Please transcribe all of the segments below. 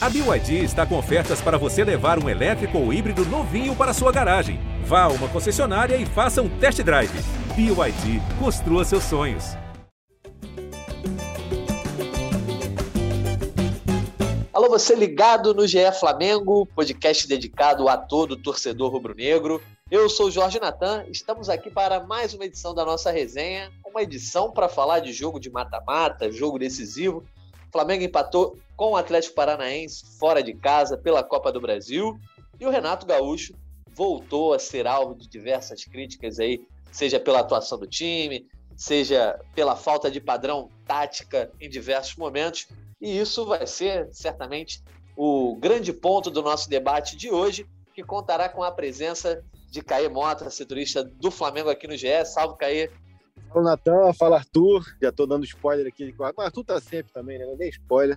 A BYD está com ofertas para você levar um elétrico ou híbrido novinho para sua garagem. Vá a uma concessionária e faça um test drive. BYD, construa seus sonhos. Alô, você ligado no GE Flamengo, podcast dedicado a todo torcedor rubro-negro. Eu sou Jorge Natan, estamos aqui para mais uma edição da nossa resenha, uma edição para falar de jogo de mata-mata, jogo decisivo. O Flamengo empatou com o Atlético Paranaense fora de casa pela Copa do Brasil. E o Renato Gaúcho voltou a ser alvo de diversas críticas aí, seja pela atuação do time, seja pela falta de padrão tática em diversos momentos. E isso vai ser certamente o grande ponto do nosso debate de hoje, que contará com a presença de Caê Mota, setorista do Flamengo aqui no GE. Salve, Caê. Fala, Natan. Fala, Arthur. Já estou dando spoiler aqui. Mas Arthur tá sempre também, né? Nem spoiler.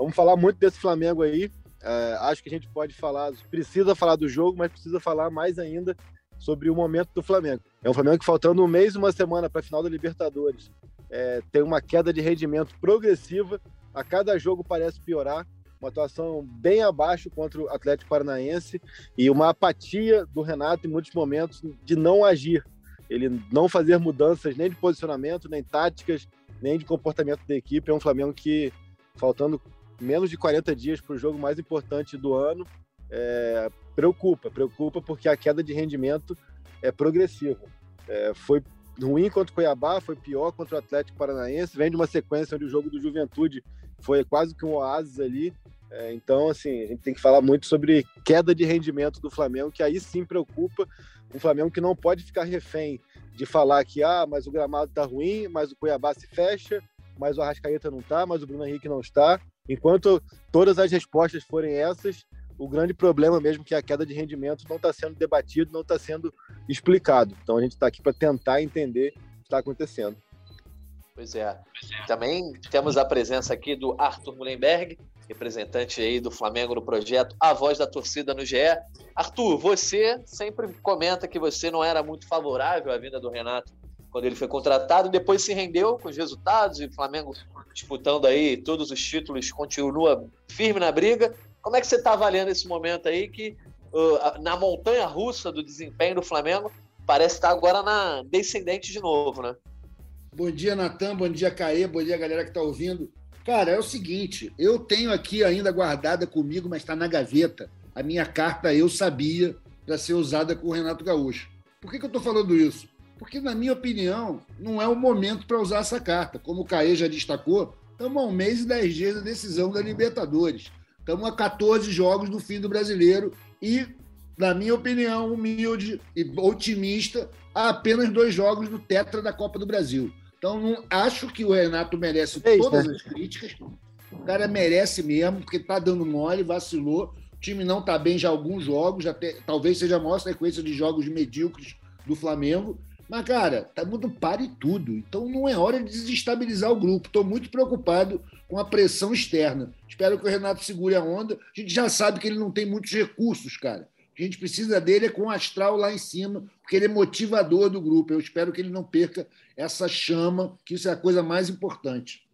Vamos falar muito desse Flamengo aí. É, acho que a gente pode falar, precisa falar do jogo, mas precisa falar mais ainda sobre o momento do Flamengo. É um Flamengo que faltando um mês uma semana para a final da Libertadores. É, tem uma queda de rendimento progressiva. A cada jogo parece piorar. Uma atuação bem abaixo contra o Atlético Paranaense e uma apatia do Renato em muitos momentos de não agir. Ele não fazer mudanças nem de posicionamento, nem táticas, nem de comportamento da equipe. É um Flamengo que, faltando menos de 40 dias para o jogo mais importante do ano, é, preocupa, preocupa porque a queda de rendimento é progressiva. É, foi ruim contra o Cuiabá, foi pior contra o Atlético Paranaense, vem de uma sequência onde o jogo do Juventude foi quase que um oásis ali. É, então, assim, a gente tem que falar muito sobre queda de rendimento do Flamengo, que aí sim preocupa. Um Flamengo que não pode ficar refém de falar que, ah, mas o gramado tá ruim, mas o Cuiabá se fecha, mas o Arrascaeta não tá, mas o Bruno Henrique não está. Enquanto todas as respostas forem essas, o grande problema mesmo que é a queda de rendimento não está sendo debatido, não está sendo explicado. Então a gente está aqui para tentar entender o que está acontecendo. Pois é. Também temos a presença aqui do Arthur Mullenberg, representante aí do Flamengo no projeto A Voz da Torcida no GE. Arthur, você sempre comenta que você não era muito favorável à vinda do Renato quando ele foi contratado, depois se rendeu com os resultados e o Flamengo disputando aí todos os títulos, continua firme na briga. Como é que você está avaliando esse momento aí que uh, na montanha russa do desempenho do Flamengo parece estar agora na descendente de novo, né? Bom dia, Natan. Bom dia, Caê. Bom dia, galera que está ouvindo. Cara, é o seguinte, eu tenho aqui ainda guardada comigo, mas está na gaveta, a minha carta Eu Sabia para ser usada com o Renato Gaúcho. Por que, que eu estou falando isso? Porque, na minha opinião, não é o momento para usar essa carta. Como o Caê já destacou, estamos a um mês e dez dias da decisão da Libertadores. Estamos a 14 jogos do fim do brasileiro e, na minha opinião, humilde e otimista, há apenas dois jogos do Tetra da Copa do Brasil. Então, não, acho que o Renato merece é todas né? as críticas. O cara merece mesmo, porque está dando mole, vacilou. O time não está bem já há alguns jogos, já te, talvez seja a maior sequência de jogos medíocres do Flamengo. Mas, cara, tá muito pare tudo. Então não é hora de desestabilizar o grupo. Estou muito preocupado com a pressão externa. Espero que o Renato segure a onda. A gente já sabe que ele não tem muitos recursos, cara. O que a gente precisa dele é com o astral lá em cima, porque ele é motivador do grupo. Eu espero que ele não perca essa chama, que isso é a coisa mais importante.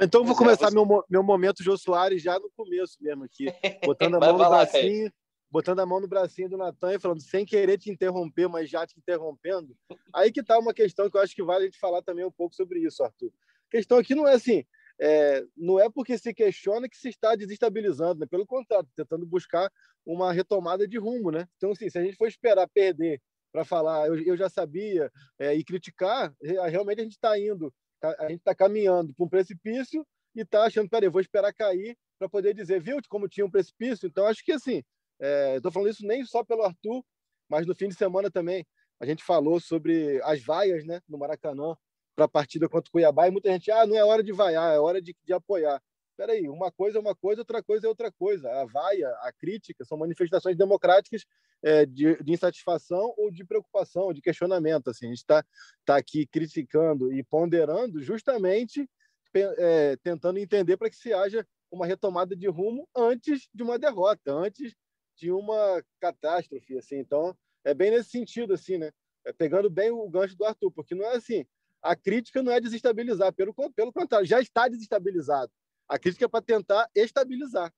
Então vou é, começar meu, meu momento Jô Soares já no começo mesmo aqui, botando a mão no bracinho botando a mão no bracinho do Natan e falando, sem querer te interromper, mas já te interrompendo. Aí que está uma questão que eu acho que vale a gente falar também um pouco sobre isso, Arthur. A questão aqui não é assim, é, não é porque se questiona que se está desestabilizando, né? pelo contrário, tentando buscar uma retomada de rumo. Né? Então, assim, se a gente for esperar perder para falar, eu, eu, já sabia, é, e criticar, realmente a gente está indo, a gente está caminhando para um precipício e está achando, peraí, vou esperar cair para poder dizer, viu como tinha um precipício? Então, acho que assim, é, Estou falando isso nem só pelo Arthur, mas no fim de semana também a gente falou sobre as vaias né, no Maracanã para a partida contra o Cuiabá e muita gente, ah, não é hora de vaiar, é hora de, de apoiar. Espera aí, uma coisa é uma coisa, outra coisa é outra coisa. A vaia, a crítica são manifestações democráticas é, de, de, insatisfação ou de preocupação, de questionamento. Assim, a gente está tá aqui criticando e ponderando justamente é, tentando entender para que se haja uma retomada de rumo antes de uma derrota, antes de uma catástrofe, assim. Então, é bem nesse sentido, assim, né? É pegando bem o gancho do Arthur, porque não é assim. A crítica não é desestabilizar, pelo, pelo contrário, já está desestabilizado. A crítica é para tentar estabilizar.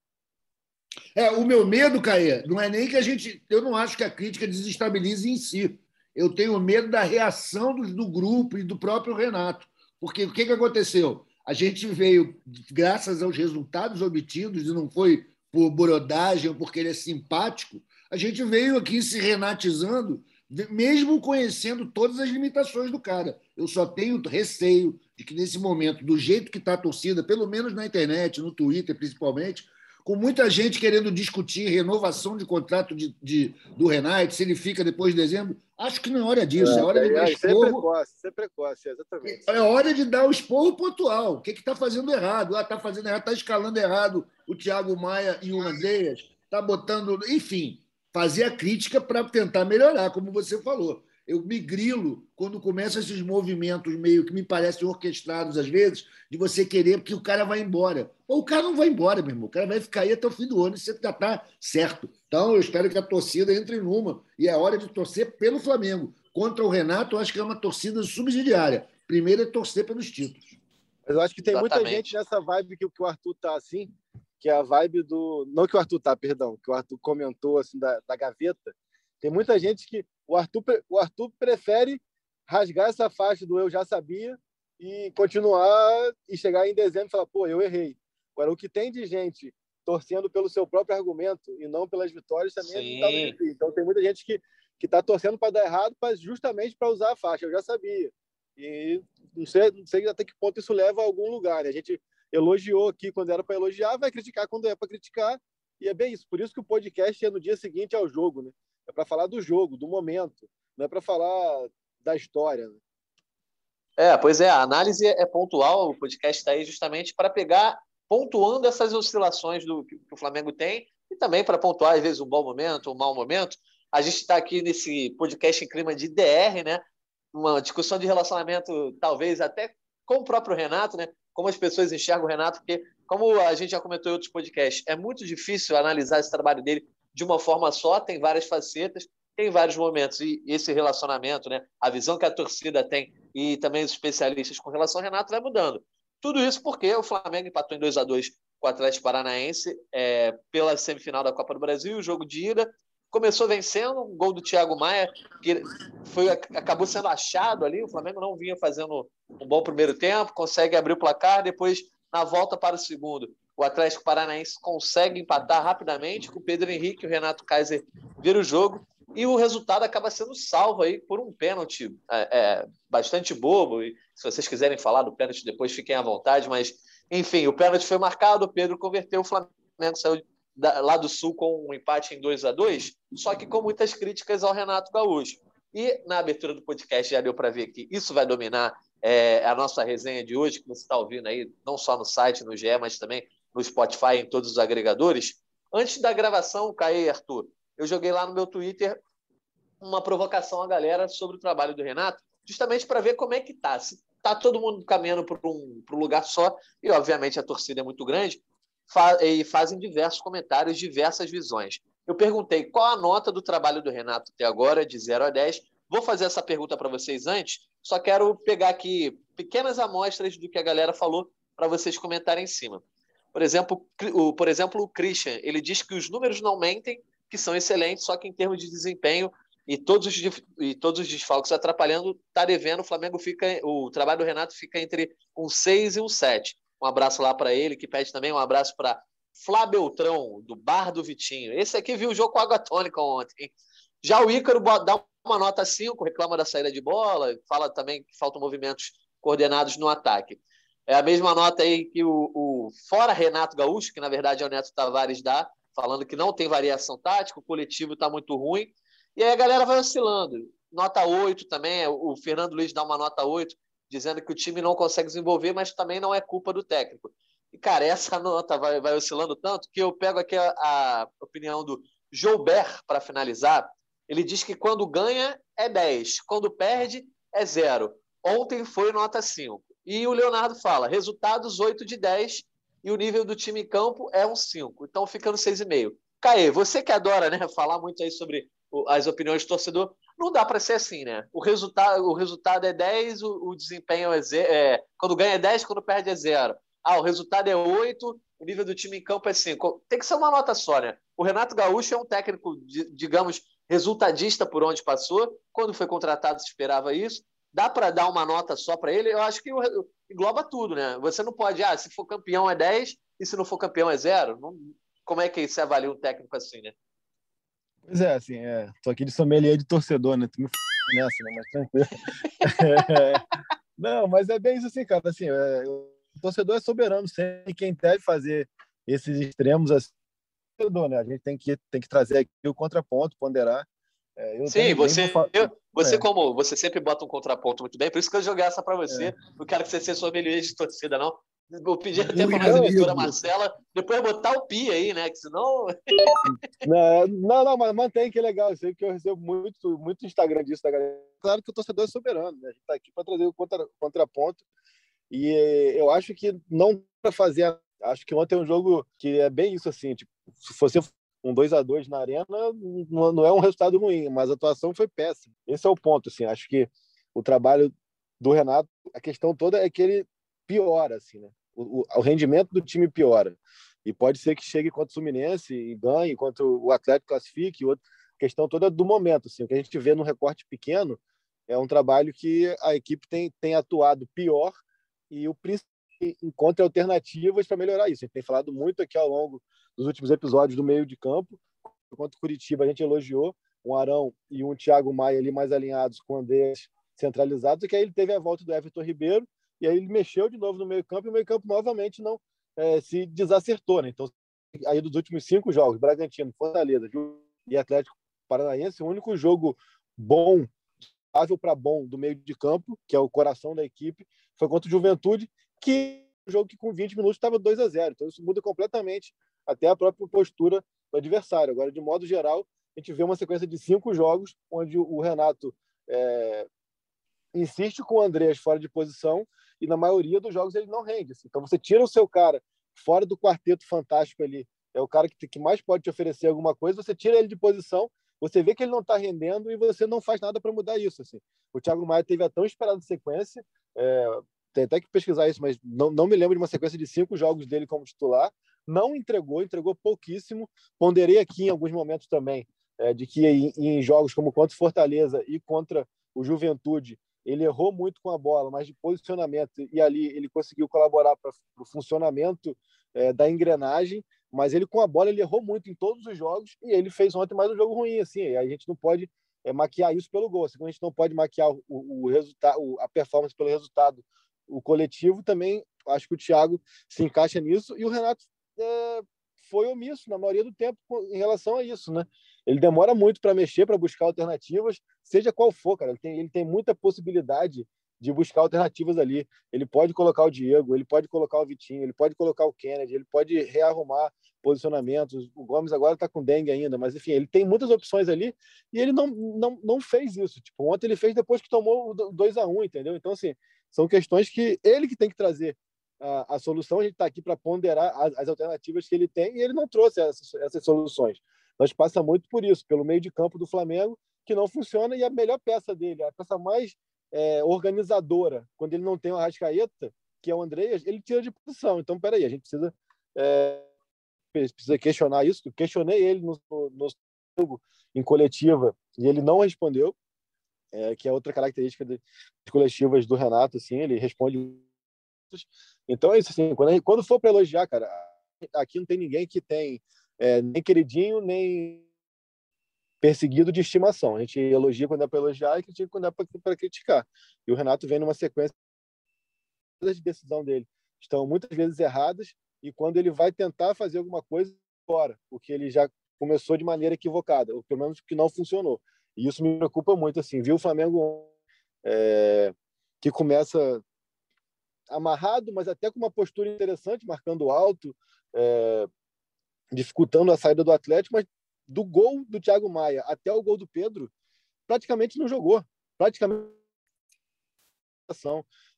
É, o meu medo, Caê, não é nem que a gente. Eu não acho que a crítica desestabilize em si. Eu tenho medo da reação do, do grupo e do próprio Renato. Porque o que, que aconteceu? A gente veio, graças aos resultados obtidos, e não foi por brodagem ou porque ele é simpático, a gente veio aqui se renatizando, mesmo conhecendo todas as limitações do cara. Eu só tenho receio de que, nesse momento, do jeito que está a torcida, pelo menos na internet, no Twitter principalmente, com muita gente querendo discutir renovação de contrato de, de, do Renato, se ele fica depois de dezembro. Acho que não é hora disso, é, é hora de dar é, esporro. Isso é precoce, é precoce, exatamente. É hora de dar o esporro pontual. O que está fazendo errado? Ah, está fazendo errado, está escalando errado o Thiago Maia e o Andreas, está botando. Enfim, fazer a crítica para tentar melhorar, como você falou eu me grilo quando começam esses movimentos meio que me parecem orquestrados às vezes, de você querer que o cara vá embora. Ou o cara não vai embora, meu irmão. O cara vai ficar aí até o fim do ano e você já está certo. Então, eu espero que a torcida entre numa. E é hora de torcer pelo Flamengo. Contra o Renato, eu acho que é uma torcida subsidiária. Primeiro é torcer pelos títulos. Mas eu acho que tem Exatamente. muita gente nessa vibe que o Arthur tá assim, que é a vibe do. Não que o Arthur tá, perdão, que o Arthur comentou assim da, da gaveta. Tem muita gente que o Arthur, o Arthur prefere rasgar essa faixa do eu já sabia e continuar e chegar em dezembro e falar, pô, eu errei. Agora, o que tem de gente torcendo pelo seu próprio argumento e não pelas vitórias também é Então, tem muita gente que que está torcendo para dar errado, mas justamente para usar a faixa. Eu já sabia. E não sei, não sei até que ponto isso leva a algum lugar. Né? A gente elogiou aqui quando era para elogiar, vai criticar quando é para criticar. E é bem isso. Por isso que o podcast é no dia seguinte ao jogo. Né? É para falar do jogo, do momento, não é para falar da história. Né? É, pois é, a análise é pontual, o podcast está aí justamente para pegar, pontuando essas oscilações do que o Flamengo tem e também para pontuar, às vezes, um bom momento, um mau momento. A gente está aqui nesse podcast em clima de DR, né? Uma discussão de relacionamento, talvez até com o próprio Renato, né? Como as pessoas enxergam o Renato, porque, como a gente já comentou em outros podcasts, é muito difícil analisar esse trabalho dele de uma forma só, tem várias facetas, tem vários momentos. E esse relacionamento, né, a visão que a torcida tem e também os especialistas com relação ao Renato vai mudando. Tudo isso porque o Flamengo empatou em 2 a 2 com o Atlético Paranaense é, pela semifinal da Copa do Brasil, o jogo de ida. Começou vencendo, um gol do Thiago Maia, que foi, acabou sendo achado ali. O Flamengo não vinha fazendo um bom primeiro tempo, consegue abrir o placar, depois, na volta para o segundo, o Atlético Paranaense consegue empatar rapidamente com o Pedro Henrique e o Renato Kaiser vira o jogo e o resultado acaba sendo salvo aí por um pênalti é, é, bastante bobo. E se vocês quiserem falar do pênalti depois, fiquem à vontade. Mas, enfim, o pênalti foi marcado, o Pedro converteu, o Flamengo saiu da, lá do Sul com um empate em 2 a 2 só que com muitas críticas ao Renato Gaúcho. E na abertura do podcast já deu para ver que isso vai dominar é, a nossa resenha de hoje, que você está ouvindo aí, não só no site, no GE, mas também no Spotify, em todos os agregadores. Antes da gravação, Caê e Arthur, eu joguei lá no meu Twitter uma provocação à galera sobre o trabalho do Renato, justamente para ver como é que tá. Se tá todo mundo caminhando para um, um lugar só, e obviamente a torcida é muito grande, fa e fazem diversos comentários, diversas visões. Eu perguntei qual a nota do trabalho do Renato até agora, de 0 a 10. Vou fazer essa pergunta para vocês antes, só quero pegar aqui pequenas amostras do que a galera falou para vocês comentarem em cima. Por exemplo, o, por exemplo, o Christian, ele diz que os números não mentem, que são excelentes, só que em termos de desempenho e todos os, e todos os desfalques atrapalhando, tá devendo, o Flamengo fica, o trabalho do Renato fica entre um 6 e um 7. Um abraço lá para ele, que pede também um abraço para Flá Beltrão, do Bar do Vitinho. Esse aqui viu o jogo com água tônica ontem. Já o Ícaro dá uma nota 5, reclama da saída de bola, fala também que faltam movimentos coordenados no ataque. É a mesma nota aí que o, o fora Renato Gaúcho, que na verdade é o Neto Tavares dá, falando que não tem variação tática, o coletivo está muito ruim. E aí a galera vai oscilando. Nota 8 também, o Fernando Luiz dá uma nota 8, dizendo que o time não consegue desenvolver, mas também não é culpa do técnico. E, cara, essa nota vai, vai oscilando tanto que eu pego aqui a, a opinião do Joubert para finalizar. Ele diz que quando ganha é 10, quando perde é 0. Ontem foi nota 5. E o Leonardo fala: resultados 8 de 10 e o nível do time em campo é um 5. Então fica no 6,5. Caê, você que adora né, falar muito aí sobre as opiniões do torcedor, não dá para ser assim, né? O resultado, o resultado é 10, o, o desempenho é, zero, é Quando ganha é 10, quando perde é 0. Ah, o resultado é 8, o nível do time em campo é 5. Tem que ser uma nota só, né? O Renato Gaúcho é um técnico, digamos, resultadista por onde passou. Quando foi contratado, se esperava isso. Dá para dar uma nota só para ele? Eu acho que engloba tudo, né? Você não pode, ah, se for campeão é 10 e se não for campeão é zero. Não... Como é que você avalia um técnico assim, né? Pois é, assim, é. Tô aqui de sommelier de torcedor, né? Tu me f... nessa, né? Mas tranquilo. é... Não, mas é bem isso assim, cara. Assim, é... o torcedor é soberano sempre. Quem deve fazer esses extremos assim, é torcedor, né? A gente tem que, tem que trazer aqui o contraponto, ponderar. É, Sim, você, eu, você é. como você sempre bota um contraponto muito bem, por isso que eu joguei essa para você. É. Não quero que você seja sommelier de torcida, não. Vou pedir até para a editora Marcela, depois botar o pi aí, né? Que senão. não, não, não, mas mantém que é legal. Eu sei que eu recebo muito, muito Instagram disso da galera. Claro que o torcedor é soberano, né? A gente está aqui para trazer o contra, contraponto. E eu acho que não para fazer. Acho que ontem é um jogo que é bem isso assim. Tipo, se você um 2 a 2 na arena, não é um resultado ruim, mas a atuação foi péssima. Esse é o ponto. Assim, acho que o trabalho do Renato, a questão toda é que ele piora, assim, né? o, o, rendimento do time piora. E pode ser que chegue contra o Fluminense e ganhe, enquanto o Atlético classifique. Outra questão toda do momento. Assim, o que a gente vê no recorte pequeno é um trabalho que a equipe tem, tem atuado pior e o príncipe encontra alternativas para melhorar isso. A gente tem falado muito aqui ao longo dos últimos episódios do meio de campo. Enquanto Curitiba a gente elogiou um Arão e um Thiago Maia ali mais alinhados com o Andrés centralizados, e que aí ele teve a volta do Everton Ribeiro e aí ele mexeu de novo no meio-campo e o meio-campo novamente não é, se desacertou. Né? Então, aí dos últimos cinco jogos, Bragantino, Fortaleza e Atlético Paranaense, o único jogo bom, ável para bom do meio de campo, que é o coração da equipe, foi contra o Juventude, que o jogo que com 20 minutos estava 2 a 0 Então isso muda completamente até a própria postura do adversário. Agora, de modo geral, a gente vê uma sequência de cinco jogos onde o Renato é, insiste com o Andrés fora de posição e na maioria dos jogos ele não rende. Assim. Então você tira o seu cara fora do quarteto fantástico ali, é o cara que, que mais pode te oferecer alguma coisa, você tira ele de posição, você vê que ele não está rendendo e você não faz nada para mudar isso. Assim. O Thiago Maia teve a tão esperada sequência, é, tem até que pesquisar isso, mas não, não me lembro de uma sequência de cinco jogos dele como titular. Não entregou, entregou pouquíssimo. Ponderei aqui em alguns momentos também é, de que em, em jogos como contra Fortaleza e contra o Juventude, ele errou muito com a bola, mas de posicionamento e ali ele conseguiu colaborar para o funcionamento é, da engrenagem. Mas ele com a bola ele errou muito em todos os jogos e ele fez ontem mais um jogo ruim assim. A gente não pode é, maquiar isso pelo gol. Assim, a gente não pode maquiar o, o resultado, a performance pelo resultado, o coletivo também. Acho que o Thiago se encaixa nisso e o Renato é, foi omisso na maioria do tempo em relação a isso, né? Ele demora muito para mexer, para buscar alternativas, seja qual for, cara. Ele tem, ele tem muita possibilidade de buscar alternativas ali. Ele pode colocar o Diego, ele pode colocar o Vitinho, ele pode colocar o Kennedy, ele pode rearrumar posicionamentos. O Gomes agora está com dengue ainda, mas enfim, ele tem muitas opções ali e ele não, não, não fez isso. Tipo, ontem ele fez depois que tomou o 2 a 1 um, entendeu? Então, assim, são questões que ele que tem que trazer a, a solução. A gente está aqui para ponderar as, as, alternativas que ele tem e ele não trouxe essas, essas soluções. Nós passa muito por isso, pelo meio de campo do Flamengo, que não funciona, e a melhor peça dele, a peça mais é, organizadora, quando ele não tem o Arrascaeta, que é o Andreas, ele tira de posição. Então, peraí, a gente precisa, é, precisa questionar isso. Eu questionei ele no, no, no em coletiva e ele não respondeu, é, que é outra característica de, de coletivas do Renato, assim, ele responde. Então é isso, assim, quando, quando for para elogiar, cara, aqui não tem ninguém que tem é, nem queridinho, nem perseguido de estimação. A gente elogia quando é para elogiar e critica quando é para criticar. E o Renato vem numa sequência de decisão dele estão muitas vezes erradas e quando ele vai tentar fazer alguma coisa fora, porque ele já começou de maneira equivocada, ou pelo menos que não funcionou. E isso me preocupa muito assim. Viu o Flamengo é, que começa amarrado, mas até com uma postura interessante, marcando alto, é, dificultando a saída do Atlético, mas do gol do Thiago Maia até o gol do Pedro, praticamente não jogou. Praticamente.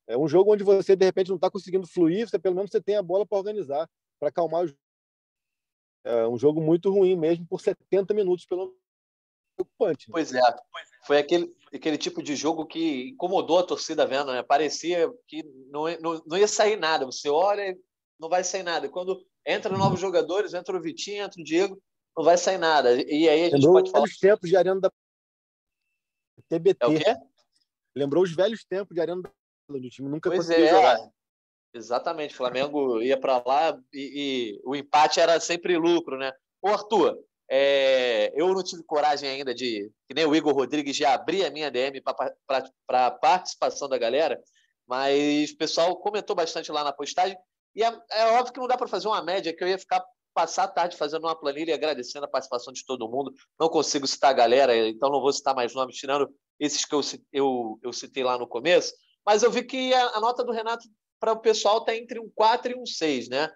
É um jogo onde você, de repente, não está conseguindo fluir, você pelo menos você tem a bola para organizar, para acalmar o jogo. É um jogo muito ruim mesmo, por 70 minutos, pelo preocupante. Né? Pois é. Foi aquele, aquele tipo de jogo que incomodou a torcida vendo, né? Parecia que não, não, não ia sair nada. Você olha, não vai sair nada. E quando Entra novos jogadores, entra o Vitinho, entra o Diego, não vai sair nada. E aí a gente Lembrou pode falar. os tempos de Arena da TBT. É o quê? Lembrou os velhos tempos de Arena do time nunca Pois conseguiu é, jogar. exatamente. O Flamengo ia para lá e, e o empate era sempre lucro, né? Ô, Arthur, é, eu não tive coragem ainda de, que nem o Igor Rodrigues, de abrir a minha DM para a participação da galera, mas o pessoal comentou bastante lá na postagem. E é, é óbvio que não dá para fazer uma média, que eu ia ficar passar a tarde fazendo uma planilha e agradecendo a participação de todo mundo. Não consigo citar a galera, então não vou citar mais nomes, tirando esses que eu, eu, eu citei lá no começo. Mas eu vi que a, a nota do Renato para o pessoal está entre um 4 e um 6, né?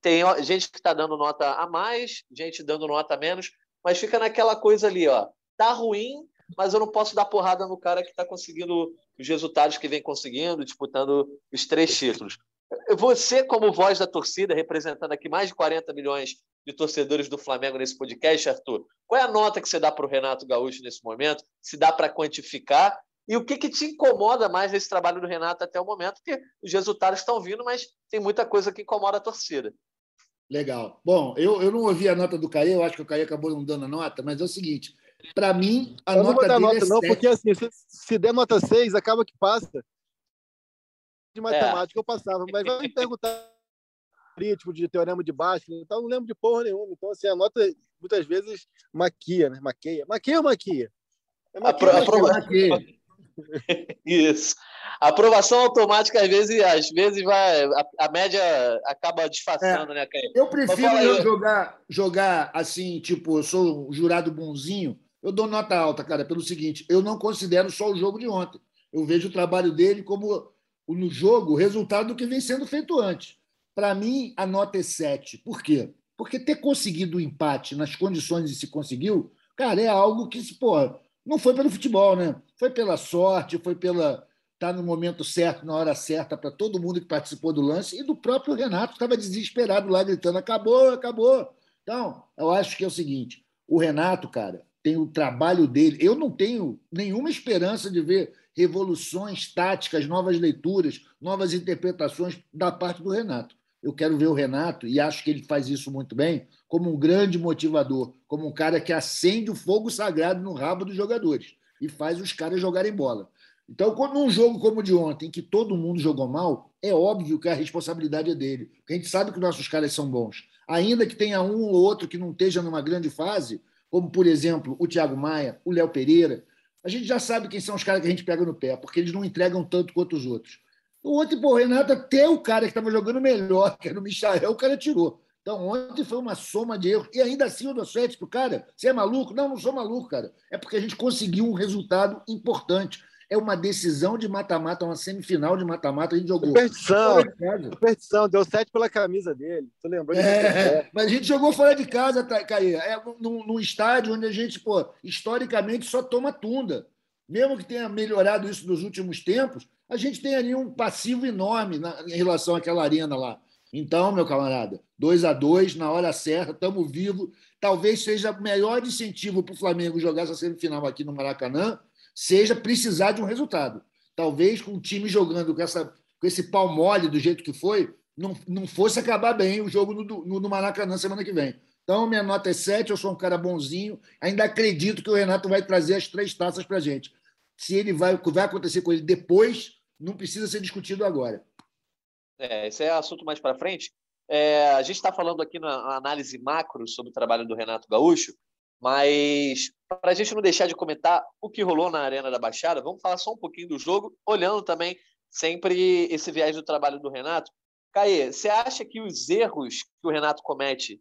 Tem gente que está dando nota a mais, gente dando nota a menos, mas fica naquela coisa ali, ó. Tá ruim, mas eu não posso dar porrada no cara que está conseguindo os resultados que vem conseguindo, disputando os três títulos. Você, como voz da torcida, representando aqui mais de 40 milhões de torcedores do Flamengo nesse podcast, Arthur, qual é a nota que você dá para o Renato Gaúcho nesse momento? Se dá para quantificar? E o que, que te incomoda mais nesse trabalho do Renato até o momento? Porque os resultados estão vindo, mas tem muita coisa que incomoda a torcida. Legal. Bom, eu, eu não ouvi a nota do Caio, eu acho que o Caio acabou não dando a nota, mas é o seguinte: para mim, a eu nota não vou dar dele nota, é não, 7. porque assim, se, se der nota 6, acaba que passa. De matemática eu passava, mas vai me perguntar crítico de teorema de Bhaskara, então eu não lembro de porra nenhuma. Então, assim, a nota muitas vezes maquia, né? Maqueia. Maqueia ou maquia? É maquia, Apro- maquia. aprova- Aqui. Isso. A aprovação automática, às vezes, às vezes vai. A, a média acaba disfarçando, né, Caio? Eu prefiro eu jogar, jogar assim, tipo, eu sou um jurado bonzinho. Eu dou nota alta, cara, pelo seguinte: eu não considero só o jogo de ontem. Eu vejo o trabalho dele como no jogo o resultado do que vem sendo feito antes. Para mim, a nota é 7. Por quê? Porque ter conseguido o empate nas condições que se conseguiu, cara, é algo que, pô, não foi pelo futebol, né? Foi pela sorte, foi pela estar no momento certo, na hora certa, para todo mundo que participou do lance, e do próprio Renato, que estava desesperado lá, gritando: acabou, acabou. Então, eu acho que é o seguinte: o Renato, cara, tem o trabalho dele. Eu não tenho nenhuma esperança de ver revoluções táticas, novas leituras, novas interpretações da parte do Renato. Eu quero ver o Renato, e acho que ele faz isso muito bem, como um grande motivador, como um cara que acende o fogo sagrado no rabo dos jogadores e faz os caras jogarem bola. Então, quando num jogo como o de ontem, que todo mundo jogou mal, é óbvio que a responsabilidade é dele. A gente sabe que nossos caras são bons. Ainda que tenha um ou outro que não esteja numa grande fase, como, por exemplo, o Thiago Maia, o Léo Pereira, a gente já sabe quem são os caras que a gente pega no pé, porque eles não entregam tanto quanto os outros. Ontem, pô, o Renato, até o cara que estava jogando melhor, que era o Michael, o cara tirou. Então, ontem foi uma soma de erros. E ainda assim, eu dou sete pro cara. Você é maluco? Não, não sou maluco, cara. É porque a gente conseguiu um resultado importante. É uma decisão de mata-mata, uma semifinal de mata-mata, a gente jogou. Superstição, Fora de casa. superstição. Deu 7 pela camisa dele. Tu lembrou disso? É, mas a gente jogou fora de casa, tá, Caí. É num, num estádio onde a gente, pô, historicamente só toma tunda. Mesmo que tenha melhorado isso nos últimos tempos, a gente tem ali um passivo enorme na- em relação àquela arena lá. Então, meu camarada, 2 a 2 na hora certa, estamos vivos. Talvez seja o melhor incentivo para o Flamengo jogar essa semifinal aqui no Maracanã, seja precisar de um resultado. Talvez com o time jogando com, essa, com esse pau mole do jeito que foi, não, não fosse acabar bem o jogo no, no, no Maracanã semana que vem. Então, minha nota é 7, eu sou um cara bonzinho. Ainda acredito que o Renato vai trazer as três taças para gente. Se ele vai, o que vai acontecer com ele depois, não precisa ser discutido agora. É, esse é assunto mais para frente. É, a gente está falando aqui na análise macro sobre o trabalho do Renato Gaúcho, mas para a gente não deixar de comentar o que rolou na Arena da Baixada, vamos falar só um pouquinho do jogo, olhando também sempre esse viés do trabalho do Renato. Caê, você acha que os erros que o Renato comete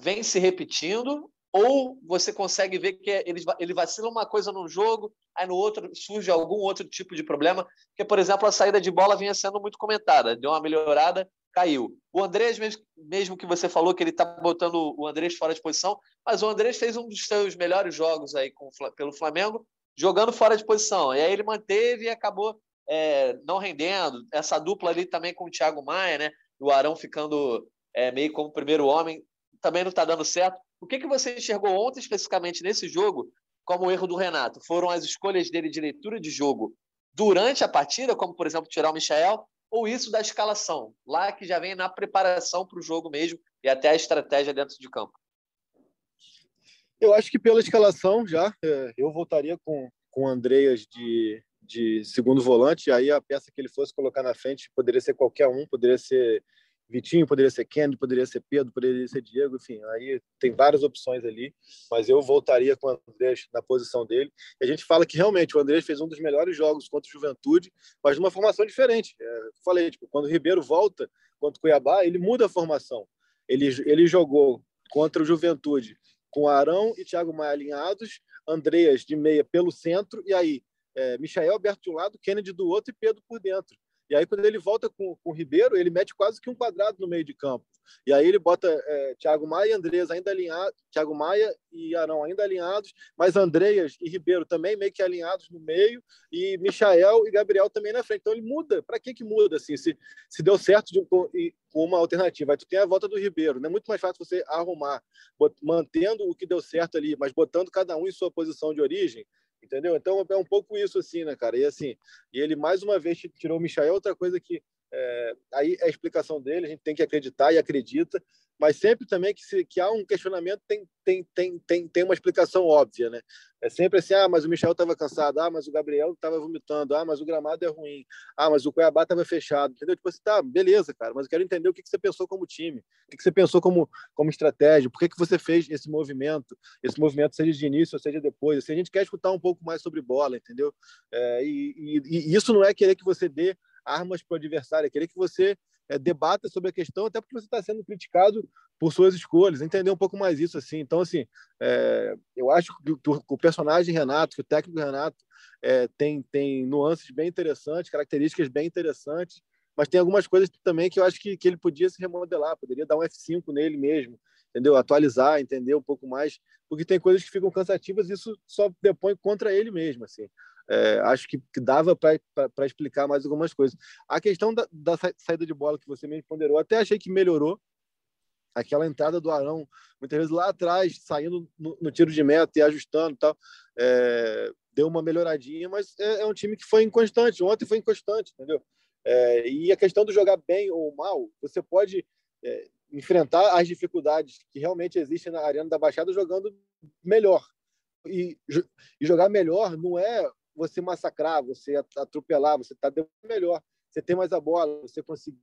vêm se repetindo ou você consegue ver que ele, ele vacila uma coisa num jogo, aí no outro surge algum outro tipo de problema? Porque, por exemplo, a saída de bola vinha sendo muito comentada, deu uma melhorada, caiu. O Andrés, mesmo, mesmo que você falou que ele está botando o Andrés fora de posição, mas o Andrés fez um dos seus melhores jogos aí com, pelo Flamengo, jogando fora de posição. E aí ele manteve e acabou é, não rendendo. Essa dupla ali também com o Thiago Maia, né? O Arão ficando é, meio como primeiro homem, também não está dando certo. O que, que você enxergou ontem, especificamente nesse jogo, como erro do Renato? Foram as escolhas dele de leitura de jogo durante a partida, como, por exemplo, tirar o Michael, ou isso da escalação, lá que já vem na preparação para o jogo mesmo, e até a estratégia dentro de campo? Eu acho que pela escalação já, é, eu voltaria com, com Andreas de, de segundo volante, aí a peça que ele fosse colocar na frente poderia ser qualquer um, poderia ser Vitinho, poderia ser Kennedy, poderia ser Pedro, poderia ser Diego, enfim, aí tem várias opções ali, mas eu voltaria com o Andrés na posição dele. E a gente fala que realmente o Andrés fez um dos melhores jogos contra o Juventude, mas numa formação diferente. É, falei, tipo, quando o Ribeiro volta contra o Cuiabá, ele muda a formação. Ele, ele jogou contra o Juventude com Arão e Thiago Maia alinhados, Andreas de meia pelo centro, e aí é, Michael aberto de um lado, Kennedy do outro e Pedro por dentro. E aí, quando ele volta com, com o Ribeiro, ele mete quase que um quadrado no meio de campo. E aí ele bota é, Thiago Maia e Andreas ainda alinhados, Thiago Maia e Arão ainda alinhados, mas Andreas e Ribeiro também meio que alinhados no meio, e Michael e Gabriel também na frente. Então ele muda. Para que que muda assim? Se, se deu certo de, com, uma alternativa, aí tu tem a volta do Ribeiro. É muito mais fácil você arrumar, bot, mantendo o que deu certo ali, mas botando cada um em sua posição de origem entendeu? Então é um pouco isso assim, né, cara? E assim, e ele mais uma vez tirou o Michael, outra coisa que é, aí é a explicação dele, a gente tem que acreditar e acredita, mas sempre também que, se, que há um questionamento tem, tem, tem, tem, tem uma explicação óbvia, né? É sempre assim, ah, mas o Michel estava cansado, ah, mas o Gabriel estava vomitando, ah, mas o gramado é ruim, ah, mas o Cuiabá estava fechado, entendeu? Tipo assim, tá, beleza, cara, mas eu quero entender o que, que você pensou como time, o que, que você pensou como, como estratégia, por que, que você fez esse movimento, esse movimento seja de início ou seja depois, assim, a gente quer escutar um pouco mais sobre bola, entendeu? É, e, e, e isso não é querer que você dê armas para o adversário, querer que você é, debata sobre a questão, até porque você está sendo criticado por suas escolhas, entender um pouco mais isso assim. Então, assim, é, eu acho que o, o, personagem Renato, que o técnico Renato é, tem, tem nuances bem interessantes, características bem interessantes, mas tem algumas coisas também que eu acho que, que ele podia se remodelar, poderia dar um F5 nele mesmo, entendeu? Atualizar, entender um pouco mais, porque tem coisas que ficam cansativas e isso só depõe contra ele mesmo, assim é, acho que, que dava para explicar mais algumas coisas. A questão da, da, saída de bola que você me ponderou, até achei que melhorou. Aquela entrada do Arão, muitas vezes lá atrás, saindo no, no tiro de meta e ajustando tal, é, deu uma melhoradinha, mas é, é, um time que foi inconstante. Ontem foi inconstante, entendeu? É, e a questão do jogar bem ou mal, você pode é, enfrentar as dificuldades que realmente existem na Arena da Baixada jogando melhor. E, e, jogar melhor não é você massacrar, você atropelar, você está melhor, você tem mais a bola, você conseguir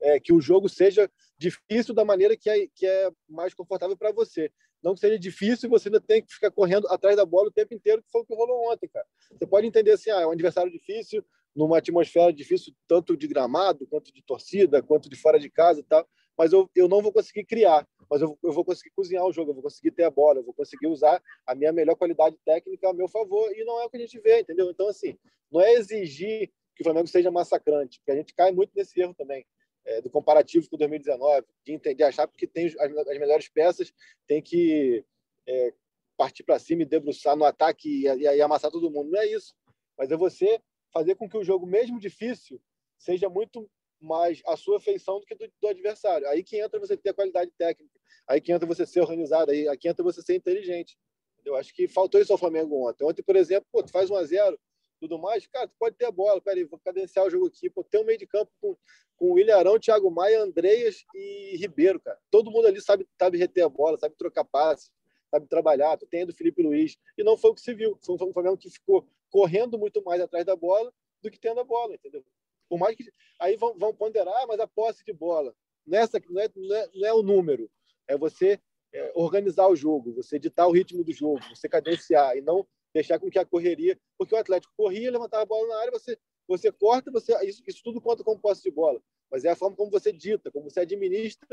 é, que o jogo seja difícil da maneira que é, que é mais confortável para você. Não que seja difícil e você ainda tem que ficar correndo atrás da bola o tempo inteiro, que foi o que rolou ontem, cara. Você pode entender assim, ah, é um adversário difícil, numa atmosfera difícil, tanto de gramado, quanto de torcida, quanto de fora de casa e tal, mas eu, eu não vou conseguir criar mas eu, eu vou conseguir cozinhar o jogo, eu vou conseguir ter a bola, eu vou conseguir usar a minha melhor qualidade técnica a meu favor, e não é o que a gente vê, entendeu? Então, assim, não é exigir que o Flamengo seja massacrante, porque a gente cai muito nesse erro também, é, do comparativo com 2019, de entender, achar que tem as, as melhores peças, tem que é, partir para cima e debruçar no ataque e, e, e amassar todo mundo. Não é isso, mas é você fazer com que o jogo, mesmo difícil, seja muito mais a sua feição do que do, do, adversário. Aí que entra você ter a qualidade técnica, aí que entra você ser organizado, aí, aí que entra você ser inteligente. Eu acho que faltou isso ao Flamengo ontem. Ontem, por exemplo, pô, tu faz 1 a 0 tudo mais, cara, tu pode ter a bola, peraí, vou cadenciar o jogo aqui, pô, tem um meio de campo com, com o Ilharão, Thiago Maia, Andreas e Ribeiro, cara. Todo mundo ali sabe, sabe reter a bola, sabe trocar passes, sabe trabalhar, tu tem do Felipe Luiz, e não foi o que se viu, foi um Flamengo que ficou correndo muito mais atrás da bola do que tendo a bola, entendeu? Por mais que. Aí vão, vão ponderar, mas a posse de bola. Nessa não é, não é, não é o número. É você é, organizar o jogo, você ditar o ritmo do jogo, você cadenciar e não deixar com que a correria. Porque o Atlético corria, levantava a bola na área, você, você corta, você isso, isso tudo conta como posse de bola. Mas é a forma como você dita, como você administra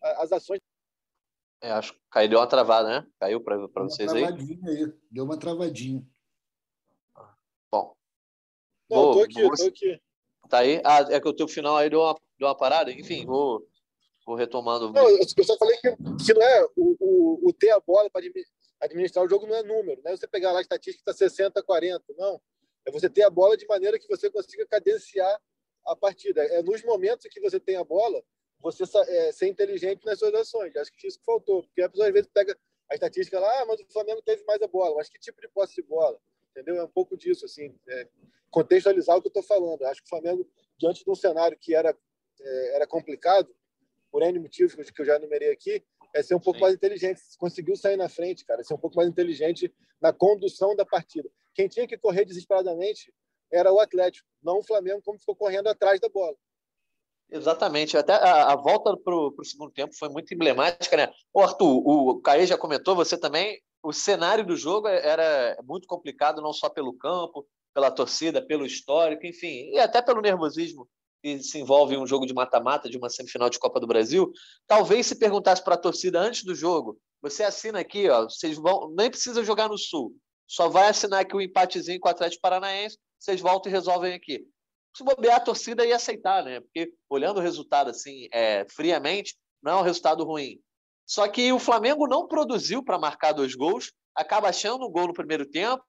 as ações. É, acho que caiu, deu uma travada, né? Caiu para vocês aí? aí? Deu uma travadinha. Bom. Não, vou, tô aqui, vou... tô aqui. Tá aí? Ah, é que o teu final aí deu uma, deu uma parada? Enfim, vou, vou retomando. Não, eu só falei que, que não é o, o, o ter a bola para administrar o jogo não é número, não é você pegar lá a estatística está 60, 40, não. É você ter a bola de maneira que você consiga cadenciar a partida. É nos momentos que você tem a bola, você é, ser inteligente nas suas ações. Acho que isso que faltou, porque a pessoa às vezes pega a estatística lá, ah, mas o Flamengo teve mais a bola. Mas que tipo de posse de bola? Entendeu? É um pouco disso, assim. É, contextualizar o que eu estou falando. Acho que o Flamengo, diante de um cenário que era, é, era complicado, por N motivos que eu já enumerei aqui, é ser um pouco Sim. mais inteligente. Conseguiu sair na frente, cara, ser um pouco mais inteligente na condução da partida. Quem tinha que correr desesperadamente era o Atlético, não o Flamengo, como ficou correndo atrás da bola. Exatamente. Até a, a volta para o segundo tempo foi muito emblemática, né? Ô, Arthur, o Caê já comentou, você também. O cenário do jogo era muito complicado, não só pelo campo, pela torcida, pelo histórico, enfim, e até pelo nervosismo que se envolve em um jogo de mata-mata, de uma semifinal de Copa do Brasil. Talvez se perguntasse para a torcida antes do jogo, você assina aqui, ó, vocês vão, nem precisa jogar no Sul, só vai assinar aqui o um empatezinho com o Atlético Paranaense, vocês voltam e resolvem aqui se bobear, a torcida ia aceitar, né? Porque olhando o resultado assim, é, friamente, não é um resultado ruim. Só que o Flamengo não produziu para marcar dois gols, acaba achando um gol no primeiro tempo,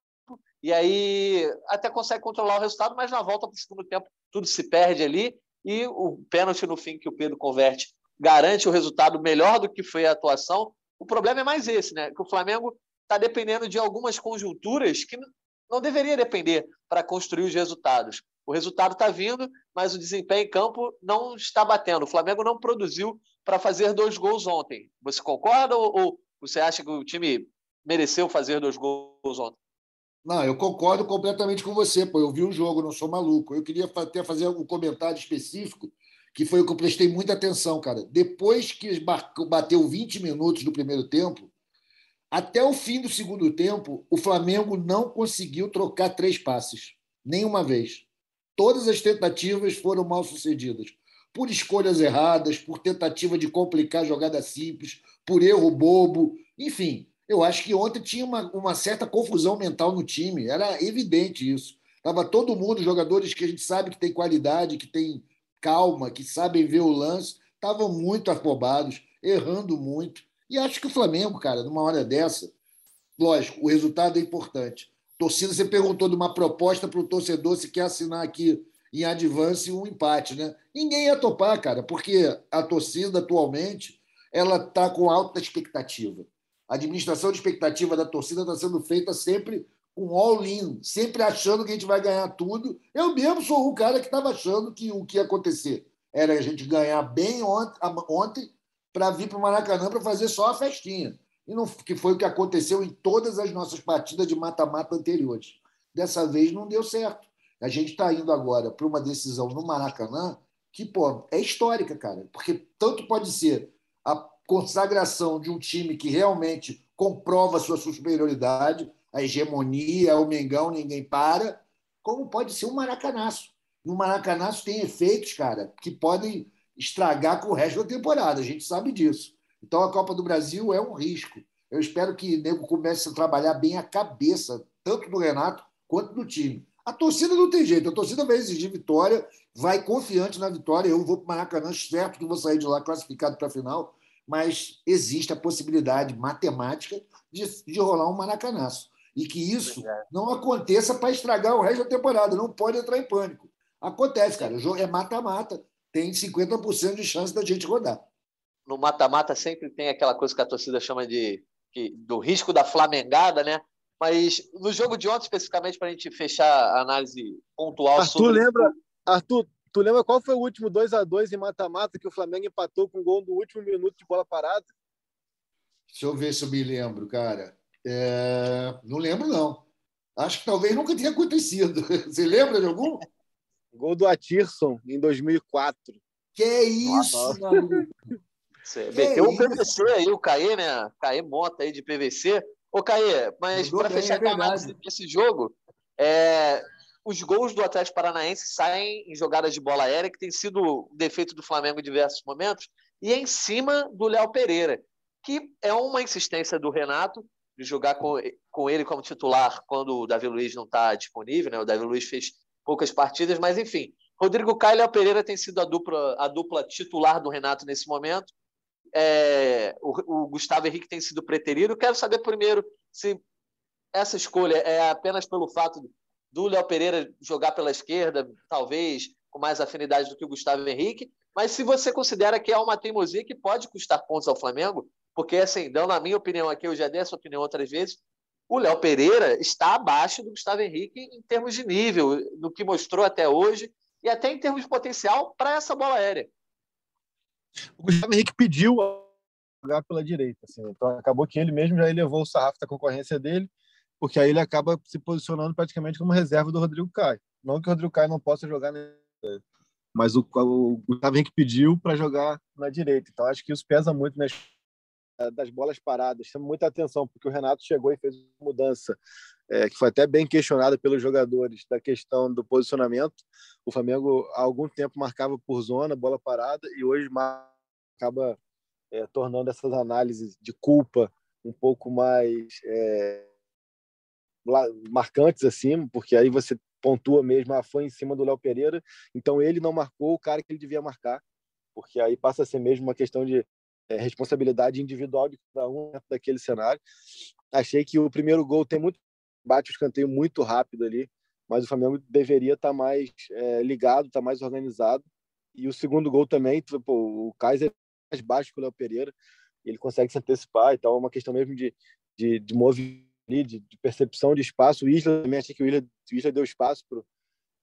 e aí até consegue controlar o resultado, mas na volta para o segundo tempo tudo se perde ali, e o pênalti no fim que o Pedro converte garante o resultado melhor do que foi a atuação. O problema é mais esse, né? Que o Flamengo está dependendo de algumas conjunturas que não deveria depender para construir os resultados. O resultado está vindo, mas o desempenho em campo não está batendo. O Flamengo não produziu para fazer dois gols ontem. Você concorda ou, ou você acha que o time mereceu fazer dois gols ontem? Não, eu concordo completamente com você, pô. Eu vi o jogo, não sou maluco. Eu queria até fazer um comentário específico, que foi o que eu prestei muita atenção, cara. Depois que bateu 20 minutos do primeiro tempo, até o fim do segundo tempo, o Flamengo não conseguiu trocar três passes, nenhuma vez. Todas as tentativas foram mal sucedidas. Por escolhas erradas, por tentativa de complicar jogada simples, por erro bobo. Enfim, eu acho que ontem tinha uma, uma certa confusão mental no time. Era evidente isso. Estava todo mundo, jogadores que a gente sabe que tem qualidade, que tem calma, que sabem ver o lance, estavam muito afobados, errando muito. E acho que o Flamengo, cara, numa hora dessa, lógico, o resultado é importante torcida, você perguntou de uma proposta para o torcedor se quer assinar aqui em advance um empate, né? Ninguém ia topar, cara, porque a torcida atualmente ela está com alta expectativa. A administração de expectativa da torcida está sendo feita sempre com all-in, sempre achando que a gente vai ganhar tudo. Eu mesmo sou o cara que estava achando que o que ia acontecer era a gente ganhar bem ontem, ontem para vir para o Maracanã para fazer só a festinha e não, que foi o que aconteceu em todas as nossas partidas de mata-mata anteriores. Dessa vez não deu certo. A gente está indo agora para uma decisão no Maracanã que pô, é histórica, cara, porque tanto pode ser a consagração de um time que realmente comprova sua superioridade, a hegemonia, o Mengão, ninguém para, como pode ser um maracanaço. E o maracanaço tem efeitos, cara, que podem estragar com o resto da temporada, a gente sabe disso. Então a Copa do Brasil é um risco. Eu espero que o Nego comece a trabalhar bem a cabeça, tanto do Renato quanto do time. A torcida não tem jeito, a torcida vai exigir vitória, vai confiante na vitória. Eu vou para o Maracanã, certo que vou sair de lá classificado para a final, mas existe a possibilidade matemática de, de rolar um maracanaço. E que isso não aconteça para estragar o resto da temporada. Não pode entrar em pânico. Acontece, cara. O jogo é mata-mata. Tem 50% de chance da gente rodar no mata-mata sempre tem aquela coisa que a torcida chama de que, do risco da flamengada, né? Mas no jogo de ontem, especificamente, para a gente fechar a análise pontual Arthur sobre. Lembra, Arthur, tu lembra qual foi o último 2 a 2 em mata-mata que o Flamengo empatou com o gol no último minuto de bola parada? Deixa eu ver se eu me lembro, cara. É... Não lembro, não. Acho que talvez nunca tenha acontecido. Você lembra de algum? Gol do Atirson, em 2004. Que isso, Nossa. maluco. Você meteu o PVC aí, o Caê, né? Caê Mota aí de PVC. Ô, Caê, mas para fechar é a análise desse jogo, é, os gols do Atlético Paranaense saem em jogadas de bola aérea, que tem sido o defeito do Flamengo em diversos momentos, e é em cima do Léo Pereira, que é uma insistência do Renato de jogar com, com ele como titular quando o Davi Luiz não está disponível, né? O Davi Luiz fez poucas partidas, mas enfim. Rodrigo Caio e Léo Pereira tem sido a dupla, a dupla titular do Renato nesse momento é, o, o, Gustavo Henrique tem sido preterido. Quero saber primeiro se essa escolha é apenas pelo fato do Léo Pereira jogar pela esquerda, talvez com mais afinidade do que o Gustavo Henrique, mas se você considera que é uma teimosia que pode custar pontos ao Flamengo, porque, assim, dando a minha opinião aqui, eu já dei essa opinião outras vezes, o Léo Pereira está abaixo do Gustavo Henrique em termos de nível, no que mostrou até hoje, e até em termos de potencial para essa bola aérea. O Gustavo Henrique pediu jogar pela direita, assim, então acabou que ele mesmo já elevou o sarrafo da concorrência dele, porque aí ele acaba se posicionando praticamente como reserva do Rodrigo Caio. Não que o Rodrigo Caio não possa jogar, mas o, o Gustavo Henrique pediu para jogar na direita. Então acho que isso pesa muito nas das bolas paradas. Chama muita atenção, porque o Renato chegou e fez uma mudança é, que foi até bem questionada pelos jogadores da questão do posicionamento. O Flamengo há algum tempo marcava por zona, bola parada, e hoje acaba é, tornando essas análises de culpa um pouco mais é, marcantes assim, porque aí você pontua mesmo, ah, foi em cima do Léo Pereira, então ele não marcou o cara que ele devia marcar, porque aí passa a ser mesmo uma questão de é, responsabilidade individual de cada um daquele cenário. Achei que o primeiro gol tem muito bate o escanteio muito rápido ali, mas o Flamengo deveria estar tá mais é, ligado, estar tá mais organizado. E o segundo gol também, pô, o Kaiser é mais baixo que o Léo Pereira, ele consegue se antecipar e tal, é uma questão mesmo de, de, de movimento, de, de, percepção de espaço. O Isla também achei que o Isla, o Isla deu espaço para